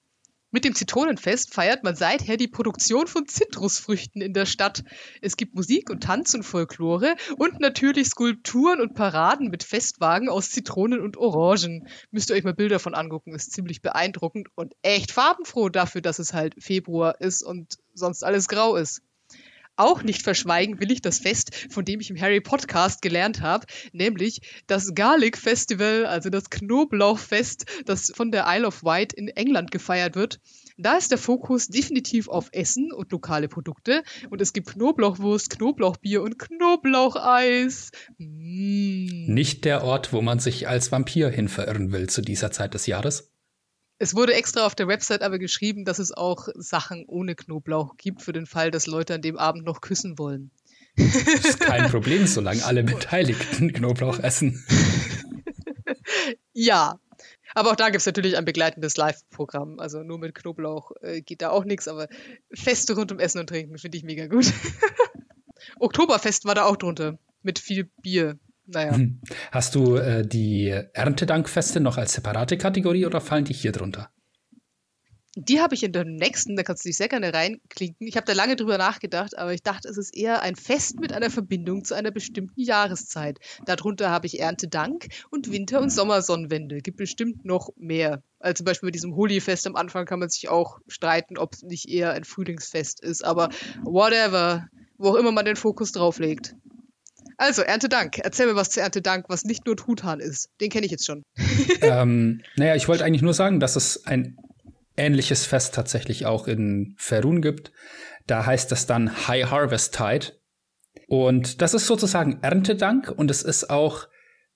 Mit dem Zitronenfest feiert man seither die Produktion von Zitrusfrüchten in der Stadt. Es gibt Musik und Tanz und Folklore und natürlich Skulpturen und Paraden mit Festwagen aus Zitronen und Orangen. Müsst ihr euch mal Bilder von angucken, ist ziemlich beeindruckend und echt farbenfroh dafür, dass es halt Februar ist und sonst alles grau ist. Auch nicht verschweigen will ich das Fest, von dem ich im Harry Podcast gelernt habe, nämlich das Garlic Festival, also das Knoblauchfest, das von der Isle of Wight in England gefeiert wird. Da ist der Fokus definitiv auf Essen und lokale Produkte und es gibt Knoblauchwurst, Knoblauchbier und Knoblaucheis. Mm. Nicht der Ort, wo man sich als Vampir hin verirren will zu dieser Zeit des Jahres? Es wurde extra auf der Website aber geschrieben, dass es auch Sachen ohne Knoblauch gibt, für den Fall, dass Leute an dem Abend noch küssen wollen. Das ist kein Problem, solange alle Beteiligten Knoblauch essen. ja. Aber auch da gibt es natürlich ein begleitendes Live-Programm. Also nur mit Knoblauch äh, geht da auch nichts, aber Feste rund um Essen und Trinken finde ich mega gut. Oktoberfest war da auch drunter. Mit viel Bier. Naja. Hm. Hast du äh, die Erntedankfeste noch als separate Kategorie oder fallen die hier drunter? Die habe ich in der nächsten, da kannst du dich sehr gerne reinklinken. Ich habe da lange drüber nachgedacht, aber ich dachte, es ist eher ein Fest mit einer Verbindung zu einer bestimmten Jahreszeit. Darunter habe ich Erntedank und Winter- und Sommersonnenwende. Gibt bestimmt noch mehr. Also zum Beispiel mit diesem Holi-Fest am Anfang kann man sich auch streiten, ob es nicht eher ein Frühlingsfest ist. Aber whatever, wo auch immer man den Fokus drauf legt. Also, Erntedank. Erzähl mir was zu Erntedank, was nicht nur Truthahn ist. Den kenne ich jetzt schon. ähm, naja, ich wollte eigentlich nur sagen, dass es ein ähnliches Fest tatsächlich auch in Ferun gibt. Da heißt das dann High Harvest Tide. Und das ist sozusagen Erntedank und es ist auch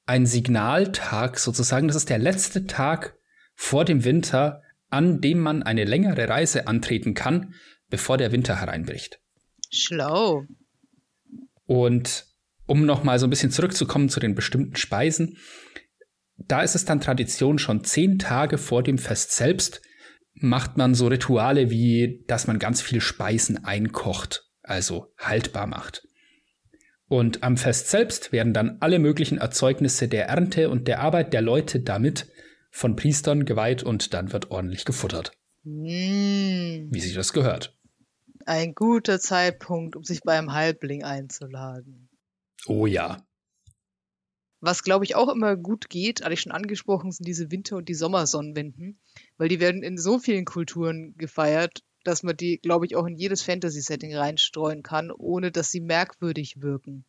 ein Signaltag sozusagen. Das ist der letzte Tag vor dem Winter, an dem man eine längere Reise antreten kann, bevor der Winter hereinbricht. Schlau. Und um noch mal so ein bisschen zurückzukommen zu den bestimmten Speisen, da ist es dann Tradition, schon zehn Tage vor dem Fest selbst macht man so Rituale wie, dass man ganz viel Speisen einkocht, also haltbar macht. Und am Fest selbst werden dann alle möglichen Erzeugnisse der Ernte und der Arbeit der Leute damit von Priestern geweiht und dann wird ordentlich gefuttert. Mm. Wie sich das gehört. Ein guter Zeitpunkt, um sich beim Halbling einzuladen. Oh ja. Was, glaube ich, auch immer gut geht, hatte ich schon angesprochen, sind diese Winter- und die Sommersonnenwenden, weil die werden in so vielen Kulturen gefeiert, dass man die, glaube ich, auch in jedes Fantasy-Setting reinstreuen kann, ohne dass sie merkwürdig wirken.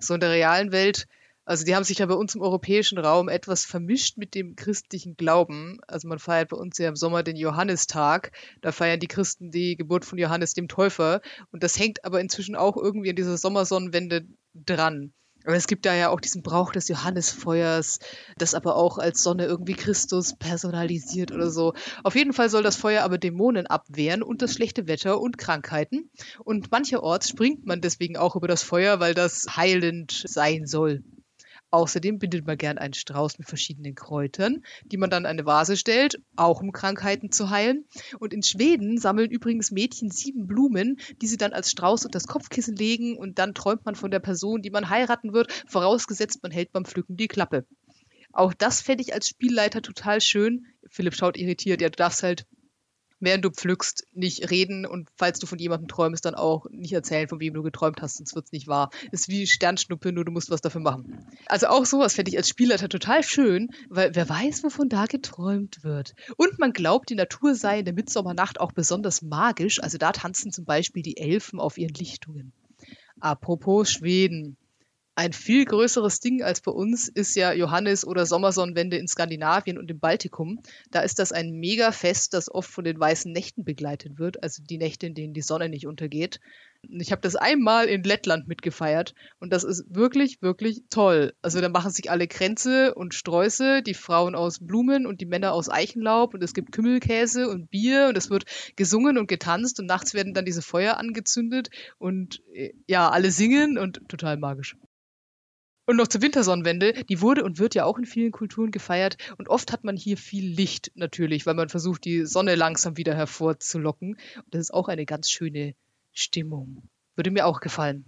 So in der realen Welt, also die haben sich ja bei uns im europäischen Raum etwas vermischt mit dem christlichen Glauben. Also man feiert bei uns ja im Sommer den Johannistag. Da feiern die Christen die Geburt von Johannes dem Täufer. Und das hängt aber inzwischen auch irgendwie an dieser Sommersonnenwende dran. Aber es gibt da ja auch diesen Brauch des Johannesfeuers, das aber auch als Sonne irgendwie Christus personalisiert oder so. Auf jeden Fall soll das Feuer aber Dämonen abwehren und das schlechte Wetter und Krankheiten. Und mancherorts springt man deswegen auch über das Feuer, weil das heilend sein soll. Außerdem bindet man gern einen Strauß mit verschiedenen Kräutern, die man dann in eine Vase stellt, auch um Krankheiten zu heilen. Und in Schweden sammeln übrigens Mädchen sieben Blumen, die sie dann als Strauß unter das Kopfkissen legen und dann träumt man von der Person, die man heiraten wird, vorausgesetzt man hält beim Pflücken die Klappe. Auch das fände ich als Spielleiter total schön. Philipp schaut irritiert, ja, du darfst halt während du pflückst, nicht reden und falls du von jemandem träumst, dann auch nicht erzählen, von wem du geträumt hast, sonst wird es nicht wahr. Ist wie Sternschnuppe, nur du musst was dafür machen. Also auch sowas fände ich als Spielleiter total schön, weil wer weiß, wovon da geträumt wird. Und man glaubt, die Natur sei in der Mitsommernacht auch besonders magisch, also da tanzen zum Beispiel die Elfen auf ihren Lichtungen. Apropos Schweden. Ein viel größeres Ding als bei uns ist ja Johannes- oder Sommersonnenwende in Skandinavien und im Baltikum. Da ist das ein Mega-Fest, das oft von den weißen Nächten begleitet wird, also die Nächte, in denen die Sonne nicht untergeht. Ich habe das einmal in Lettland mitgefeiert und das ist wirklich, wirklich toll. Also da machen sich alle Kränze und Sträuße, die Frauen aus Blumen und die Männer aus Eichenlaub und es gibt Kümmelkäse und Bier und es wird gesungen und getanzt und nachts werden dann diese Feuer angezündet und äh, ja, alle singen und total magisch. Und noch zur Wintersonnenwende, die wurde und wird ja auch in vielen Kulturen gefeiert. Und oft hat man hier viel Licht natürlich, weil man versucht, die Sonne langsam wieder hervorzulocken. Und das ist auch eine ganz schöne Stimmung. Würde mir auch gefallen.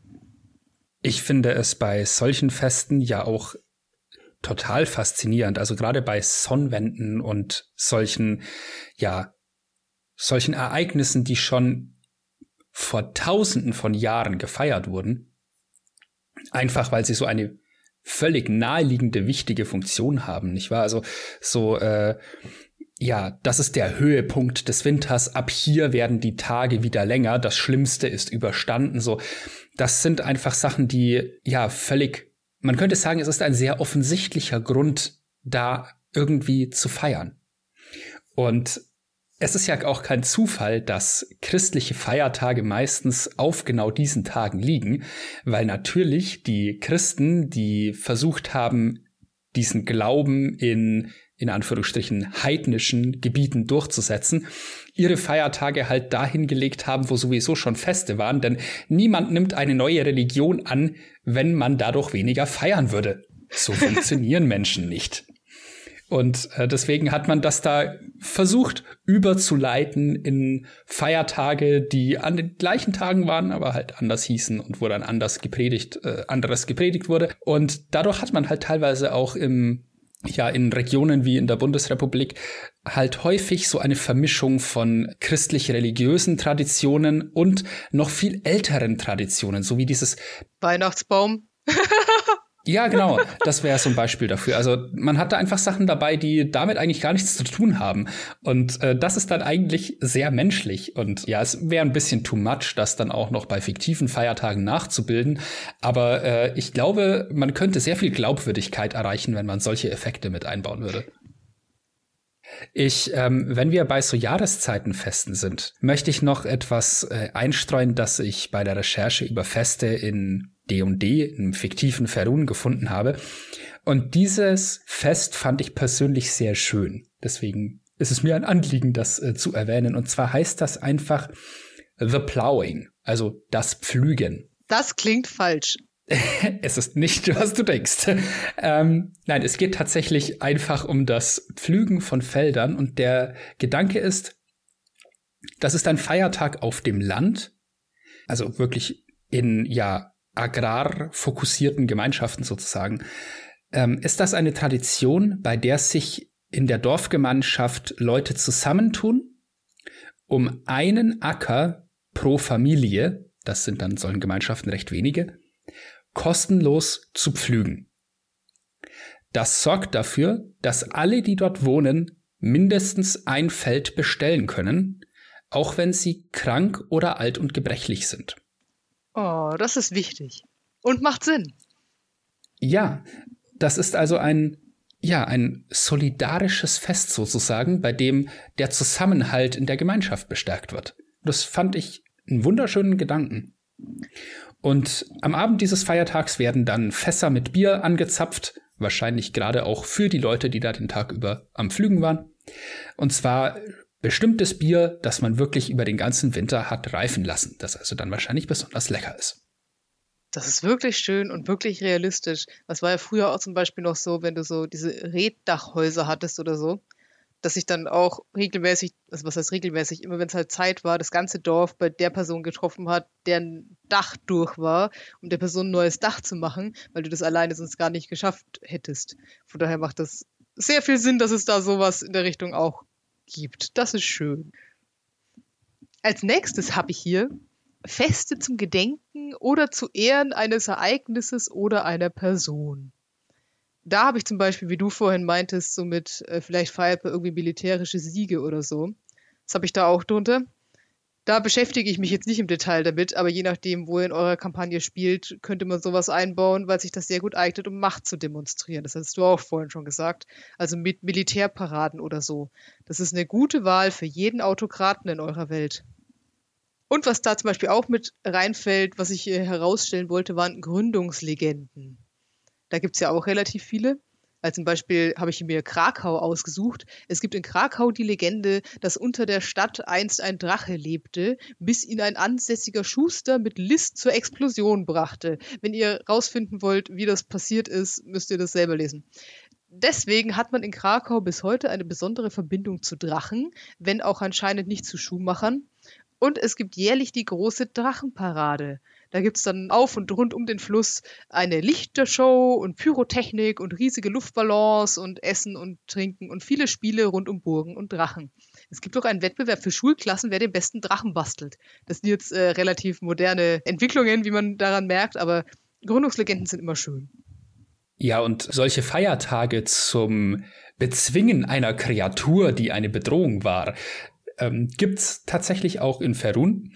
Ich finde es bei solchen Festen ja auch total faszinierend. Also gerade bei Sonnenwenden und solchen, ja, solchen Ereignissen, die schon vor Tausenden von Jahren gefeiert wurden. Einfach weil sie so eine völlig naheliegende, wichtige Funktion haben, nicht wahr? Also so, äh, ja, das ist der Höhepunkt des Winters. Ab hier werden die Tage wieder länger. Das Schlimmste ist überstanden. So, das sind einfach Sachen, die ja völlig. Man könnte sagen, es ist ein sehr offensichtlicher Grund, da irgendwie zu feiern. Und es ist ja auch kein Zufall, dass christliche Feiertage meistens auf genau diesen Tagen liegen, weil natürlich die Christen, die versucht haben, diesen Glauben in in Anführungsstrichen heidnischen Gebieten durchzusetzen, ihre Feiertage halt dahin gelegt haben, wo sowieso schon Feste waren, denn niemand nimmt eine neue Religion an, wenn man dadurch weniger feiern würde. So funktionieren Menschen nicht. Und äh, deswegen hat man das da versucht überzuleiten in Feiertage, die an den gleichen Tagen waren, aber halt anders hießen und wo dann anders gepredigt, äh, anderes gepredigt wurde. Und dadurch hat man halt teilweise auch im ja in Regionen wie in der Bundesrepublik halt häufig so eine Vermischung von christlich-religiösen Traditionen und noch viel älteren Traditionen, so wie dieses Weihnachtsbaum. Ja, genau. Das wäre so ein Beispiel dafür. Also man hat da einfach Sachen dabei, die damit eigentlich gar nichts zu tun haben. Und äh, das ist dann eigentlich sehr menschlich. Und ja, es wäre ein bisschen too much, das dann auch noch bei fiktiven Feiertagen nachzubilden. Aber äh, ich glaube, man könnte sehr viel Glaubwürdigkeit erreichen, wenn man solche Effekte mit einbauen würde. Ich, ähm, wenn wir bei so Jahreszeitenfesten sind, möchte ich noch etwas äh, einstreuen, das ich bei der Recherche über Feste in D&D, einem fiktiven Ferun gefunden habe. Und dieses Fest fand ich persönlich sehr schön. Deswegen ist es mir ein Anliegen, das äh, zu erwähnen. Und zwar heißt das einfach The Plowing, also das Pflügen. Das klingt falsch. es ist nicht, was du denkst. Ähm, nein, es geht tatsächlich einfach um das Pflügen von Feldern. Und der Gedanke ist, das ist ein Feiertag auf dem Land, also wirklich in ja agrarfokussierten Gemeinschaften sozusagen, ähm, ist das eine Tradition, bei der sich in der Dorfgemeinschaft Leute zusammentun, um einen Acker pro Familie, das sind dann sollen Gemeinschaften recht wenige, kostenlos zu pflügen. Das sorgt dafür, dass alle, die dort wohnen, mindestens ein Feld bestellen können, auch wenn sie krank oder alt und gebrechlich sind. Oh, das ist wichtig. Und macht Sinn. Ja, das ist also ein, ja, ein solidarisches Fest sozusagen, bei dem der Zusammenhalt in der Gemeinschaft bestärkt wird. Das fand ich einen wunderschönen Gedanken. Und am Abend dieses Feiertags werden dann Fässer mit Bier angezapft, wahrscheinlich gerade auch für die Leute, die da den Tag über am Pflügen waren. Und zwar bestimmtes Bier, das man wirklich über den ganzen Winter hat reifen lassen, das also dann wahrscheinlich besonders lecker ist. Das ist wirklich schön und wirklich realistisch. Das war ja früher auch zum Beispiel noch so, wenn du so diese Reddachhäuser hattest oder so, dass sich dann auch regelmäßig, also was heißt regelmäßig, immer wenn es halt Zeit war, das ganze Dorf bei der Person getroffen hat, deren Dach durch war, um der Person ein neues Dach zu machen, weil du das alleine sonst gar nicht geschafft hättest. Von daher macht das sehr viel Sinn, dass es da sowas in der Richtung auch gibt. Das ist schön. Als nächstes habe ich hier Feste zum Gedenken oder zu Ehren eines Ereignisses oder einer Person. Da habe ich zum Beispiel, wie du vorhin meintest, so mit, äh, vielleicht feiert man irgendwie militärische Siege oder so. Das habe ich da auch drunter. Da beschäftige ich mich jetzt nicht im Detail damit, aber je nachdem, wo ihr in eurer Kampagne spielt, könnte man sowas einbauen, weil sich das sehr gut eignet, um Macht zu demonstrieren. Das hast du auch vorhin schon gesagt. Also mit Militärparaden oder so. Das ist eine gute Wahl für jeden Autokraten in eurer Welt. Und was da zum Beispiel auch mit reinfällt, was ich herausstellen wollte, waren Gründungslegenden. Da gibt es ja auch relativ viele. Weil zum Beispiel habe ich mir Krakau ausgesucht. Es gibt in Krakau die Legende, dass unter der Stadt einst ein Drache lebte, bis ihn ein ansässiger Schuster mit List zur Explosion brachte. Wenn ihr rausfinden wollt, wie das passiert ist, müsst ihr das selber lesen. Deswegen hat man in Krakau bis heute eine besondere Verbindung zu Drachen, wenn auch anscheinend nicht zu Schuhmachern. Und es gibt jährlich die große Drachenparade. Da gibt es dann auf und rund um den Fluss eine Lichtershow und Pyrotechnik und riesige Luftballons und Essen und Trinken und viele Spiele rund um Burgen und Drachen. Es gibt auch einen Wettbewerb für Schulklassen, wer den besten Drachen bastelt. Das sind jetzt äh, relativ moderne Entwicklungen, wie man daran merkt, aber Gründungslegenden sind immer schön. Ja, und solche Feiertage zum Bezwingen einer Kreatur, die eine Bedrohung war, ähm, gibt's tatsächlich auch in Ferun.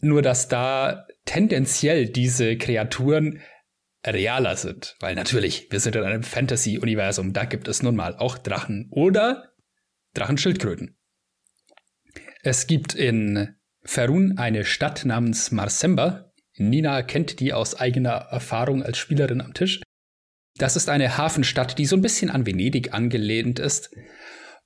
Nur dass da tendenziell diese Kreaturen realer sind. Weil natürlich, wir sind in einem Fantasy-Universum, da gibt es nun mal auch Drachen oder Drachenschildkröten. Es gibt in Ferun eine Stadt namens Marsemba. Nina kennt die aus eigener Erfahrung als Spielerin am Tisch. Das ist eine Hafenstadt, die so ein bisschen an Venedig angelehnt ist.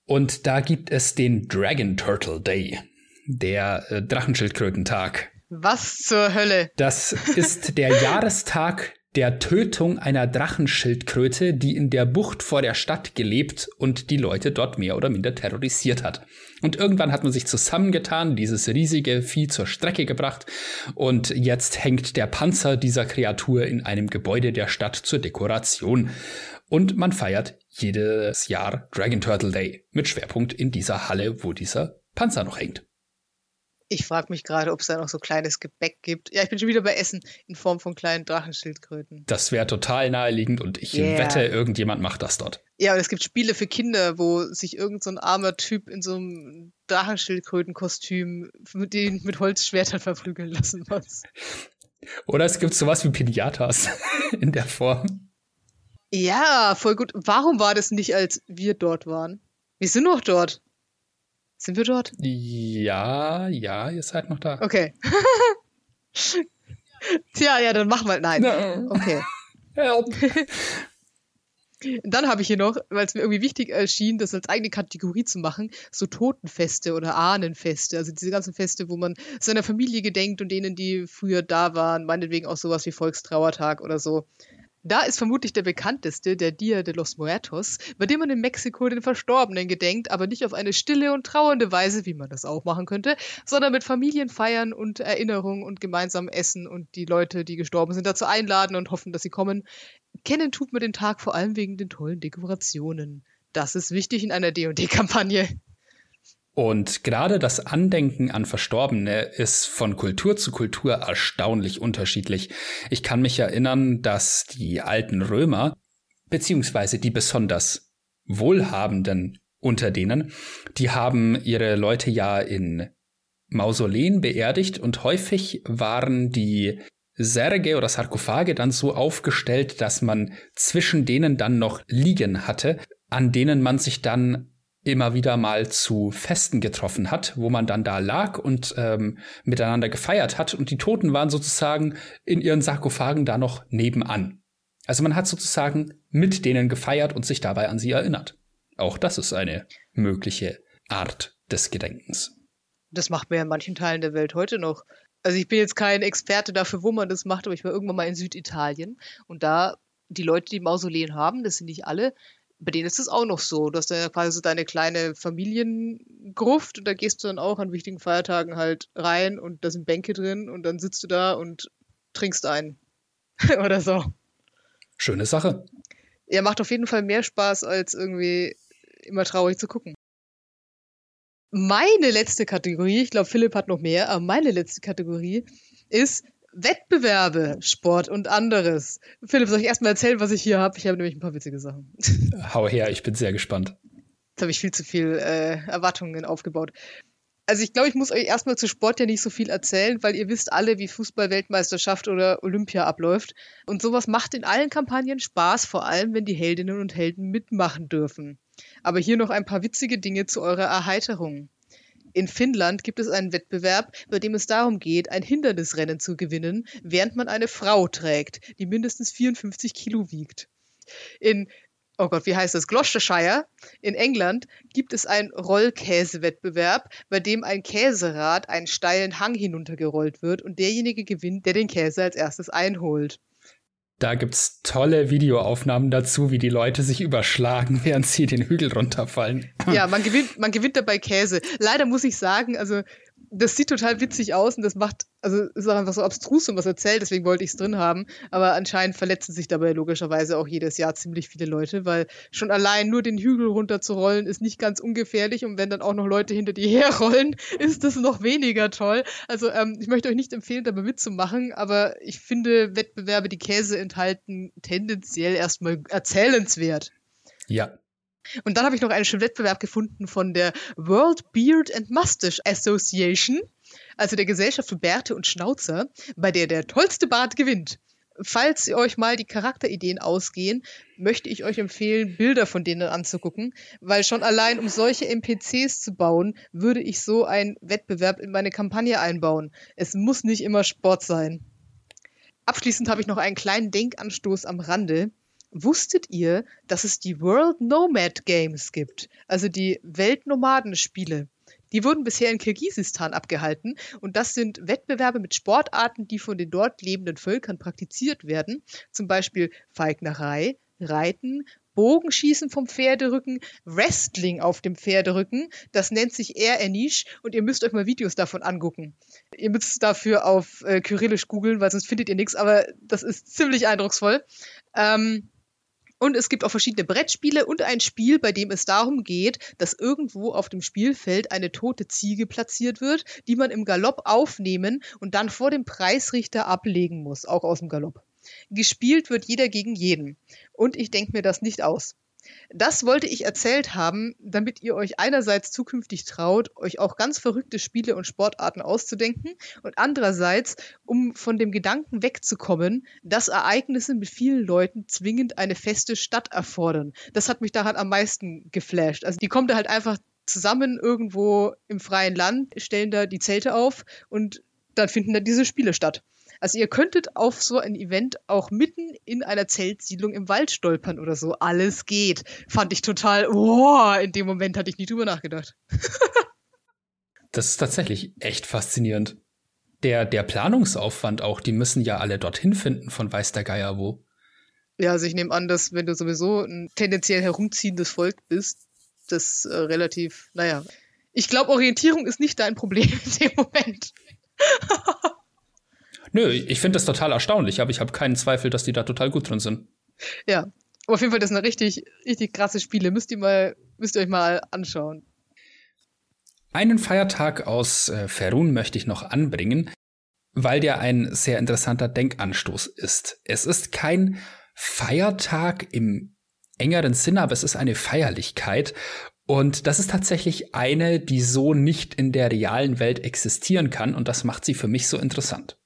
Und da gibt es den Dragon Turtle Day, der äh, Drachenschildkrötentag. Was zur Hölle? Das ist der Jahrestag der Tötung einer Drachenschildkröte, die in der Bucht vor der Stadt gelebt und die Leute dort mehr oder minder terrorisiert hat. Und irgendwann hat man sich zusammengetan, dieses riesige Vieh zur Strecke gebracht und jetzt hängt der Panzer dieser Kreatur in einem Gebäude der Stadt zur Dekoration. Und man feiert jedes Jahr Dragon Turtle Day mit Schwerpunkt in dieser Halle, wo dieser Panzer noch hängt. Ich frage mich gerade, ob es da noch so kleines Gebäck gibt. Ja, ich bin schon wieder bei Essen in Form von kleinen Drachenschildkröten. Das wäre total naheliegend und ich yeah. wette, irgendjemand macht das dort. Ja, und es gibt Spiele für Kinder, wo sich irgendein so armer Typ in so einem Drachenschildkrötenkostüm mit, den, mit Holzschwertern verflügeln lassen muss. Oder es gibt sowas wie Piniatas in der Form. Ja, voll gut. Warum war das nicht, als wir dort waren? Wir sind noch dort. Sind wir dort? Ja, ja, ihr seid noch da. Okay. Tja, ja, dann machen wir. Nein. No. Okay. Help. Dann habe ich hier noch, weil es mir irgendwie wichtig erschien, das als eigene Kategorie zu machen, so Totenfeste oder Ahnenfeste. Also diese ganzen Feste, wo man seiner Familie gedenkt und denen, die früher da waren, meinetwegen auch sowas wie Volkstrauertag oder so. Da ist vermutlich der bekannteste der Dia de los Muertos, bei dem man in Mexiko den Verstorbenen gedenkt, aber nicht auf eine stille und trauernde Weise, wie man das auch machen könnte, sondern mit Familienfeiern und Erinnerungen und gemeinsam Essen und die Leute, die gestorben sind, dazu einladen und hoffen, dass sie kommen. Kennen tut man den Tag vor allem wegen den tollen Dekorationen. Das ist wichtig in einer D&D-Kampagne. Und gerade das Andenken an Verstorbene ist von Kultur zu Kultur erstaunlich unterschiedlich. Ich kann mich erinnern, dass die alten Römer, beziehungsweise die besonders Wohlhabenden unter denen, die haben ihre Leute ja in Mausoleen beerdigt und häufig waren die Särge oder Sarkophage dann so aufgestellt, dass man zwischen denen dann noch liegen hatte, an denen man sich dann immer wieder mal zu Festen getroffen hat, wo man dann da lag und ähm, miteinander gefeiert hat und die Toten waren sozusagen in ihren Sarkophagen da noch nebenan. Also man hat sozusagen mit denen gefeiert und sich dabei an sie erinnert. Auch das ist eine mögliche Art des Gedenkens. Das macht man ja in manchen Teilen der Welt heute noch. Also ich bin jetzt kein Experte dafür, wo man das macht, aber ich war irgendwann mal in Süditalien und da die Leute, die Mausoleen haben, das sind nicht alle, bei denen ist es auch noch so. Du hast dann quasi so deine kleine Familiengruft und da gehst du dann auch an wichtigen Feiertagen halt rein und da sind Bänke drin und dann sitzt du da und trinkst ein. Oder so. Schöne Sache. Ja, macht auf jeden Fall mehr Spaß, als irgendwie immer traurig zu gucken. Meine letzte Kategorie, ich glaube, Philipp hat noch mehr, aber meine letzte Kategorie ist Wettbewerbe, Sport und anderes. Philipp, soll ich erstmal erzählen, was ich hier habe? Ich habe nämlich ein paar witzige Sachen. Hau her, ich bin sehr gespannt. Jetzt habe ich viel zu viel äh, Erwartungen aufgebaut. Also ich glaube, ich muss euch erstmal zu Sport ja nicht so viel erzählen, weil ihr wisst alle, wie Fußball-Weltmeisterschaft oder Olympia abläuft. Und sowas macht in allen Kampagnen Spaß, vor allem wenn die Heldinnen und Helden mitmachen dürfen. Aber hier noch ein paar witzige Dinge zu eurer Erheiterung. In Finnland gibt es einen Wettbewerb, bei dem es darum geht, ein Hindernisrennen zu gewinnen, während man eine Frau trägt, die mindestens 54 Kilo wiegt. In oh Gott, wie heißt das? Gloucestershire in England gibt es einen Rollkäsewettbewerb, bei dem ein Käserad einen steilen Hang hinuntergerollt wird und derjenige gewinnt, der den Käse als erstes einholt. Da gibt's tolle Videoaufnahmen dazu, wie die Leute sich überschlagen, während sie den Hügel runterfallen. Ja, man gewinnt, man gewinnt dabei Käse. Leider muss ich sagen, also das sieht total witzig aus und das macht, also ist auch einfach so abstrus und was erzählt, deswegen wollte ich es drin haben. Aber anscheinend verletzen sich dabei logischerweise auch jedes Jahr ziemlich viele Leute, weil schon allein nur den Hügel runterzurollen ist nicht ganz ungefährlich und wenn dann auch noch Leute hinter dir herrollen, ist das noch weniger toll. Also ähm, ich möchte euch nicht empfehlen, dabei mitzumachen, aber ich finde Wettbewerbe, die Käse enthalten, tendenziell erstmal erzählenswert. Ja, und dann habe ich noch einen schönen Wettbewerb gefunden von der World Beard and Mustache Association, also der Gesellschaft für Bärte und Schnauzer, bei der der tollste Bart gewinnt. Falls euch mal die Charakterideen ausgehen, möchte ich euch empfehlen, Bilder von denen anzugucken, weil schon allein um solche NPCs zu bauen, würde ich so einen Wettbewerb in meine Kampagne einbauen. Es muss nicht immer Sport sein. Abschließend habe ich noch einen kleinen Denkanstoß am Rande. Wusstet ihr, dass es die World Nomad Games gibt? Also die Weltnomadenspiele. Die wurden bisher in Kirgisistan abgehalten und das sind Wettbewerbe mit Sportarten, die von den dort lebenden Völkern praktiziert werden. Zum Beispiel Feignerei, Reiten, Bogenschießen vom Pferderücken, Wrestling auf dem Pferderücken. Das nennt sich Air Anish und ihr müsst euch mal Videos davon angucken. Ihr müsst dafür auf äh, Kyrillisch googeln, weil sonst findet ihr nichts, aber das ist ziemlich eindrucksvoll. Ähm, und es gibt auch verschiedene Brettspiele und ein Spiel, bei dem es darum geht, dass irgendwo auf dem Spielfeld eine tote Ziege platziert wird, die man im Galopp aufnehmen und dann vor dem Preisrichter ablegen muss, auch aus dem Galopp. Gespielt wird jeder gegen jeden. Und ich denke mir das nicht aus. Das wollte ich erzählt haben, damit ihr euch einerseits zukünftig traut, euch auch ganz verrückte Spiele und Sportarten auszudenken und andererseits, um von dem Gedanken wegzukommen, dass Ereignisse mit vielen Leuten zwingend eine feste Stadt erfordern. Das hat mich daran am meisten geflasht. Also die kommen da halt einfach zusammen irgendwo im freien Land, stellen da die Zelte auf und dann finden da diese Spiele statt. Also ihr könntet auf so ein Event auch mitten in einer Zeltsiedlung im Wald stolpern oder so. Alles geht. Fand ich total, oh, in dem Moment hatte ich nie drüber nachgedacht. das ist tatsächlich echt faszinierend. Der, der Planungsaufwand auch, die müssen ja alle dorthin finden von weiß der Geier wo. Ja, also ich nehme an, dass wenn du sowieso ein tendenziell herumziehendes Volk bist, das äh, relativ, naja. Ich glaube, Orientierung ist nicht dein Problem in dem Moment. Nö, ich finde das total erstaunlich, aber ich habe keinen Zweifel, dass die da total gut drin sind. Ja, aber auf jeden Fall, das sind richtig, richtig krasse Spiele. Müsst ihr mal, müsst ihr euch mal anschauen. Einen Feiertag aus äh, Ferun möchte ich noch anbringen, weil der ein sehr interessanter Denkanstoß ist. Es ist kein Feiertag im engeren Sinne, aber es ist eine Feierlichkeit. Und das ist tatsächlich eine, die so nicht in der realen Welt existieren kann. Und das macht sie für mich so interessant.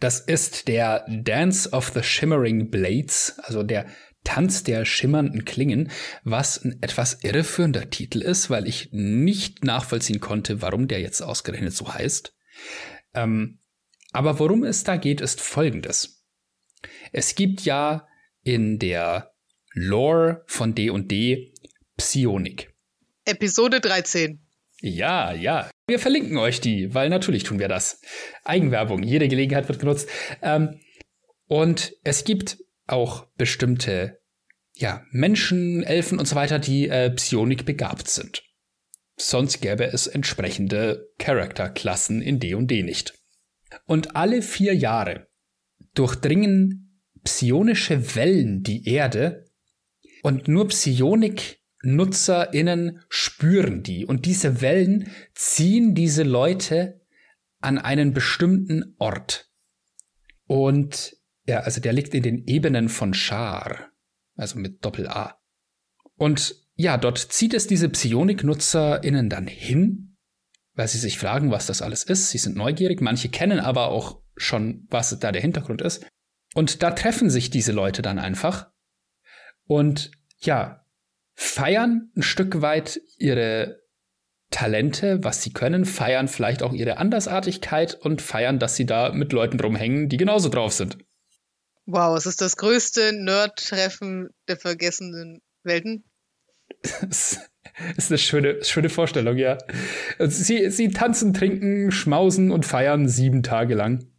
Das ist der Dance of the Shimmering Blades, also der Tanz der schimmernden Klingen, was ein etwas irreführender Titel ist, weil ich nicht nachvollziehen konnte, warum der jetzt ausgerechnet so heißt. Ähm, aber worum es da geht, ist folgendes. Es gibt ja in der Lore von D&D Psionik. Episode 13. Ja, ja. Wir verlinken euch die, weil natürlich tun wir das. Eigenwerbung, jede Gelegenheit wird genutzt. Ähm, und es gibt auch bestimmte ja, Menschen, Elfen und so weiter, die äh, Psionik begabt sind. Sonst gäbe es entsprechende Charakterklassen in D&D nicht. Und alle vier Jahre durchdringen psionische Wellen die Erde und nur Psionik NutzerInnen spüren die und diese Wellen ziehen diese Leute an einen bestimmten Ort. Und ja, also der liegt in den Ebenen von Schar, also mit Doppel A. Und ja, dort zieht es diese Psionik-NutzerInnen dann hin, weil sie sich fragen, was das alles ist. Sie sind neugierig, manche kennen aber auch schon, was da der Hintergrund ist. Und da treffen sich diese Leute dann einfach. Und ja, feiern ein Stück weit ihre Talente, was sie können, feiern vielleicht auch ihre Andersartigkeit und feiern, dass sie da mit Leuten rumhängen, die genauso drauf sind. Wow, es ist das größte Nerd-Treffen der vergessenen Welten. Das ist eine schöne, schöne Vorstellung, ja. Sie, sie tanzen, trinken, schmausen und feiern sieben Tage lang.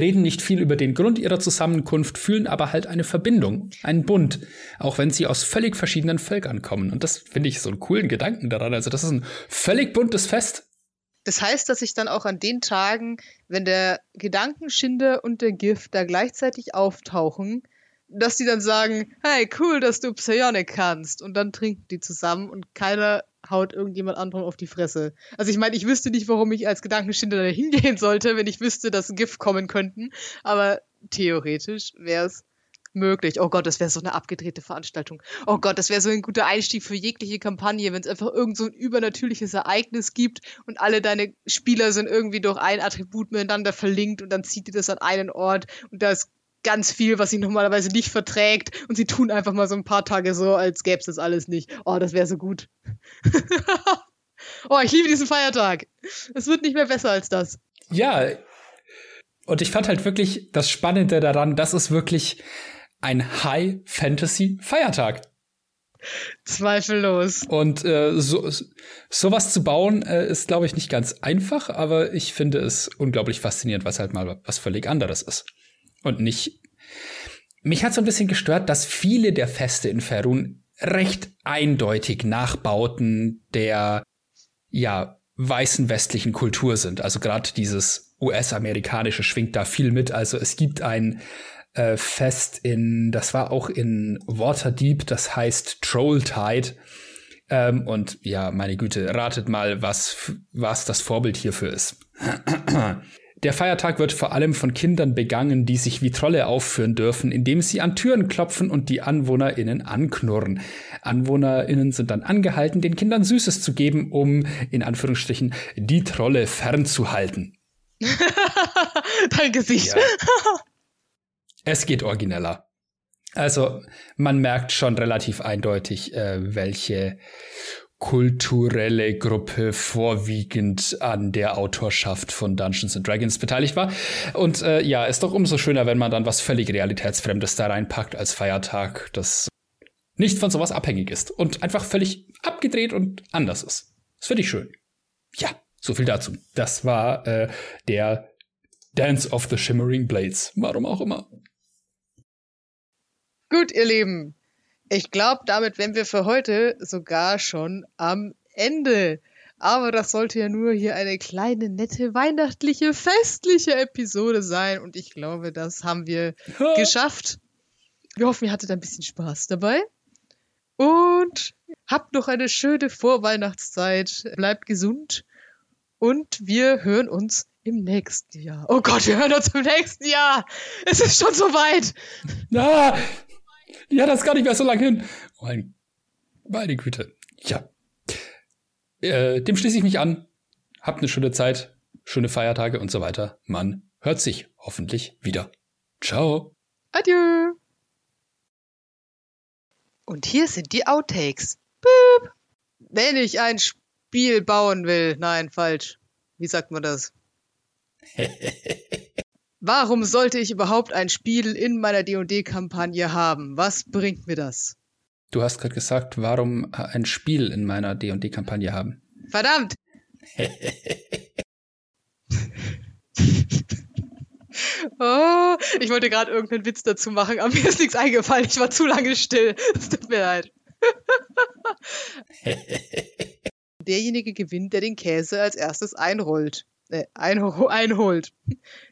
Reden nicht viel über den Grund ihrer Zusammenkunft, fühlen aber halt eine Verbindung, einen Bund, auch wenn sie aus völlig verschiedenen Völkern kommen. Und das finde ich so einen coolen Gedanken daran. Also, das ist ein völlig buntes Fest. Das heißt, dass ich dann auch an den Tagen, wenn der Gedankenschinder und der Gift da gleichzeitig auftauchen, dass die dann sagen, hey, cool, dass du Psionic kannst. Und dann trinken die zusammen und keiner haut irgendjemand anderen auf die Fresse. Also ich meine, ich wüsste nicht, warum ich als Gedankenschinder da hingehen sollte, wenn ich wüsste, dass Gift kommen könnten. Aber theoretisch wäre es möglich. Oh Gott, das wäre so eine abgedrehte Veranstaltung. Oh Gott, das wäre so ein guter Einstieg für jegliche Kampagne, wenn es einfach irgend so ein übernatürliches Ereignis gibt und alle deine Spieler sind irgendwie durch ein Attribut miteinander verlinkt und dann zieht ihr das an einen Ort und da ist ganz viel, was sie normalerweise nicht verträgt und sie tun einfach mal so ein paar Tage so, als gäbe es das alles nicht. Oh, das wäre so gut. oh, ich liebe diesen Feiertag. Es wird nicht mehr besser als das. Ja. Und ich fand halt wirklich das Spannende daran, dass es wirklich ein High-Fantasy-Feiertag. Zweifellos. Und äh, so, sowas zu bauen äh, ist, glaube ich, nicht ganz einfach, aber ich finde es unglaublich faszinierend, was halt mal was völlig anderes ist. Und nicht. Mich hat so ein bisschen gestört, dass viele der Feste in Ferun recht eindeutig Nachbauten der ja weißen westlichen Kultur sind. Also gerade dieses US-amerikanische schwingt da viel mit. Also es gibt ein äh, Fest in, das war auch in Waterdeep, das heißt Trolltide. Ähm, und ja, meine Güte, ratet mal, was, was das Vorbild hierfür ist. Der Feiertag wird vor allem von Kindern begangen, die sich wie Trolle aufführen dürfen, indem sie an Türen klopfen und die AnwohnerInnen anknurren. AnwohnerInnen sind dann angehalten, den Kindern Süßes zu geben, um, in Anführungsstrichen, die Trolle fernzuhalten. Dein Gesicht. Ja. Es geht origineller. Also man merkt schon relativ eindeutig, äh, welche kulturelle Gruppe vorwiegend an der Autorschaft von Dungeons and Dragons beteiligt war. Und äh, ja, ist doch umso schöner, wenn man dann was völlig Realitätsfremdes da reinpackt als Feiertag, das nicht von sowas abhängig ist und einfach völlig abgedreht und anders ist. Das finde ich schön. Ja, so viel dazu. Das war äh, der Dance of the Shimmering Blades. Warum auch immer. Gut, ihr Lieben. Ich glaube, damit wären wir für heute sogar schon am Ende. Aber das sollte ja nur hier eine kleine, nette, weihnachtliche, festliche Episode sein. Und ich glaube, das haben wir geschafft. Wir hoffen, ihr hattet ein bisschen Spaß dabei. Und habt noch eine schöne Vorweihnachtszeit. Bleibt gesund. Und wir hören uns im nächsten Jahr. Oh Gott, wir hören uns im nächsten Jahr. Es ist schon so weit. Ja, ja, das ist gar nicht mehr so lange hin. Oh, meine Güte. Ja. Äh, dem schließe ich mich an. Habt eine schöne Zeit, schöne Feiertage und so weiter. Man hört sich hoffentlich wieder. Ciao. Adieu. Und hier sind die Outtakes. Boop. Wenn ich ein Spiel bauen will. Nein, falsch. Wie sagt man das? Warum sollte ich überhaupt ein Spiel in meiner D&D-Kampagne haben? Was bringt mir das? Du hast gerade gesagt, warum ein Spiel in meiner D&D-Kampagne haben? Verdammt! oh, ich wollte gerade irgendeinen Witz dazu machen, aber mir ist nichts eingefallen. Ich war zu lange still. Es tut mir leid. Derjenige gewinnt, der den Käse als erstes einrollt. Äh, einholt.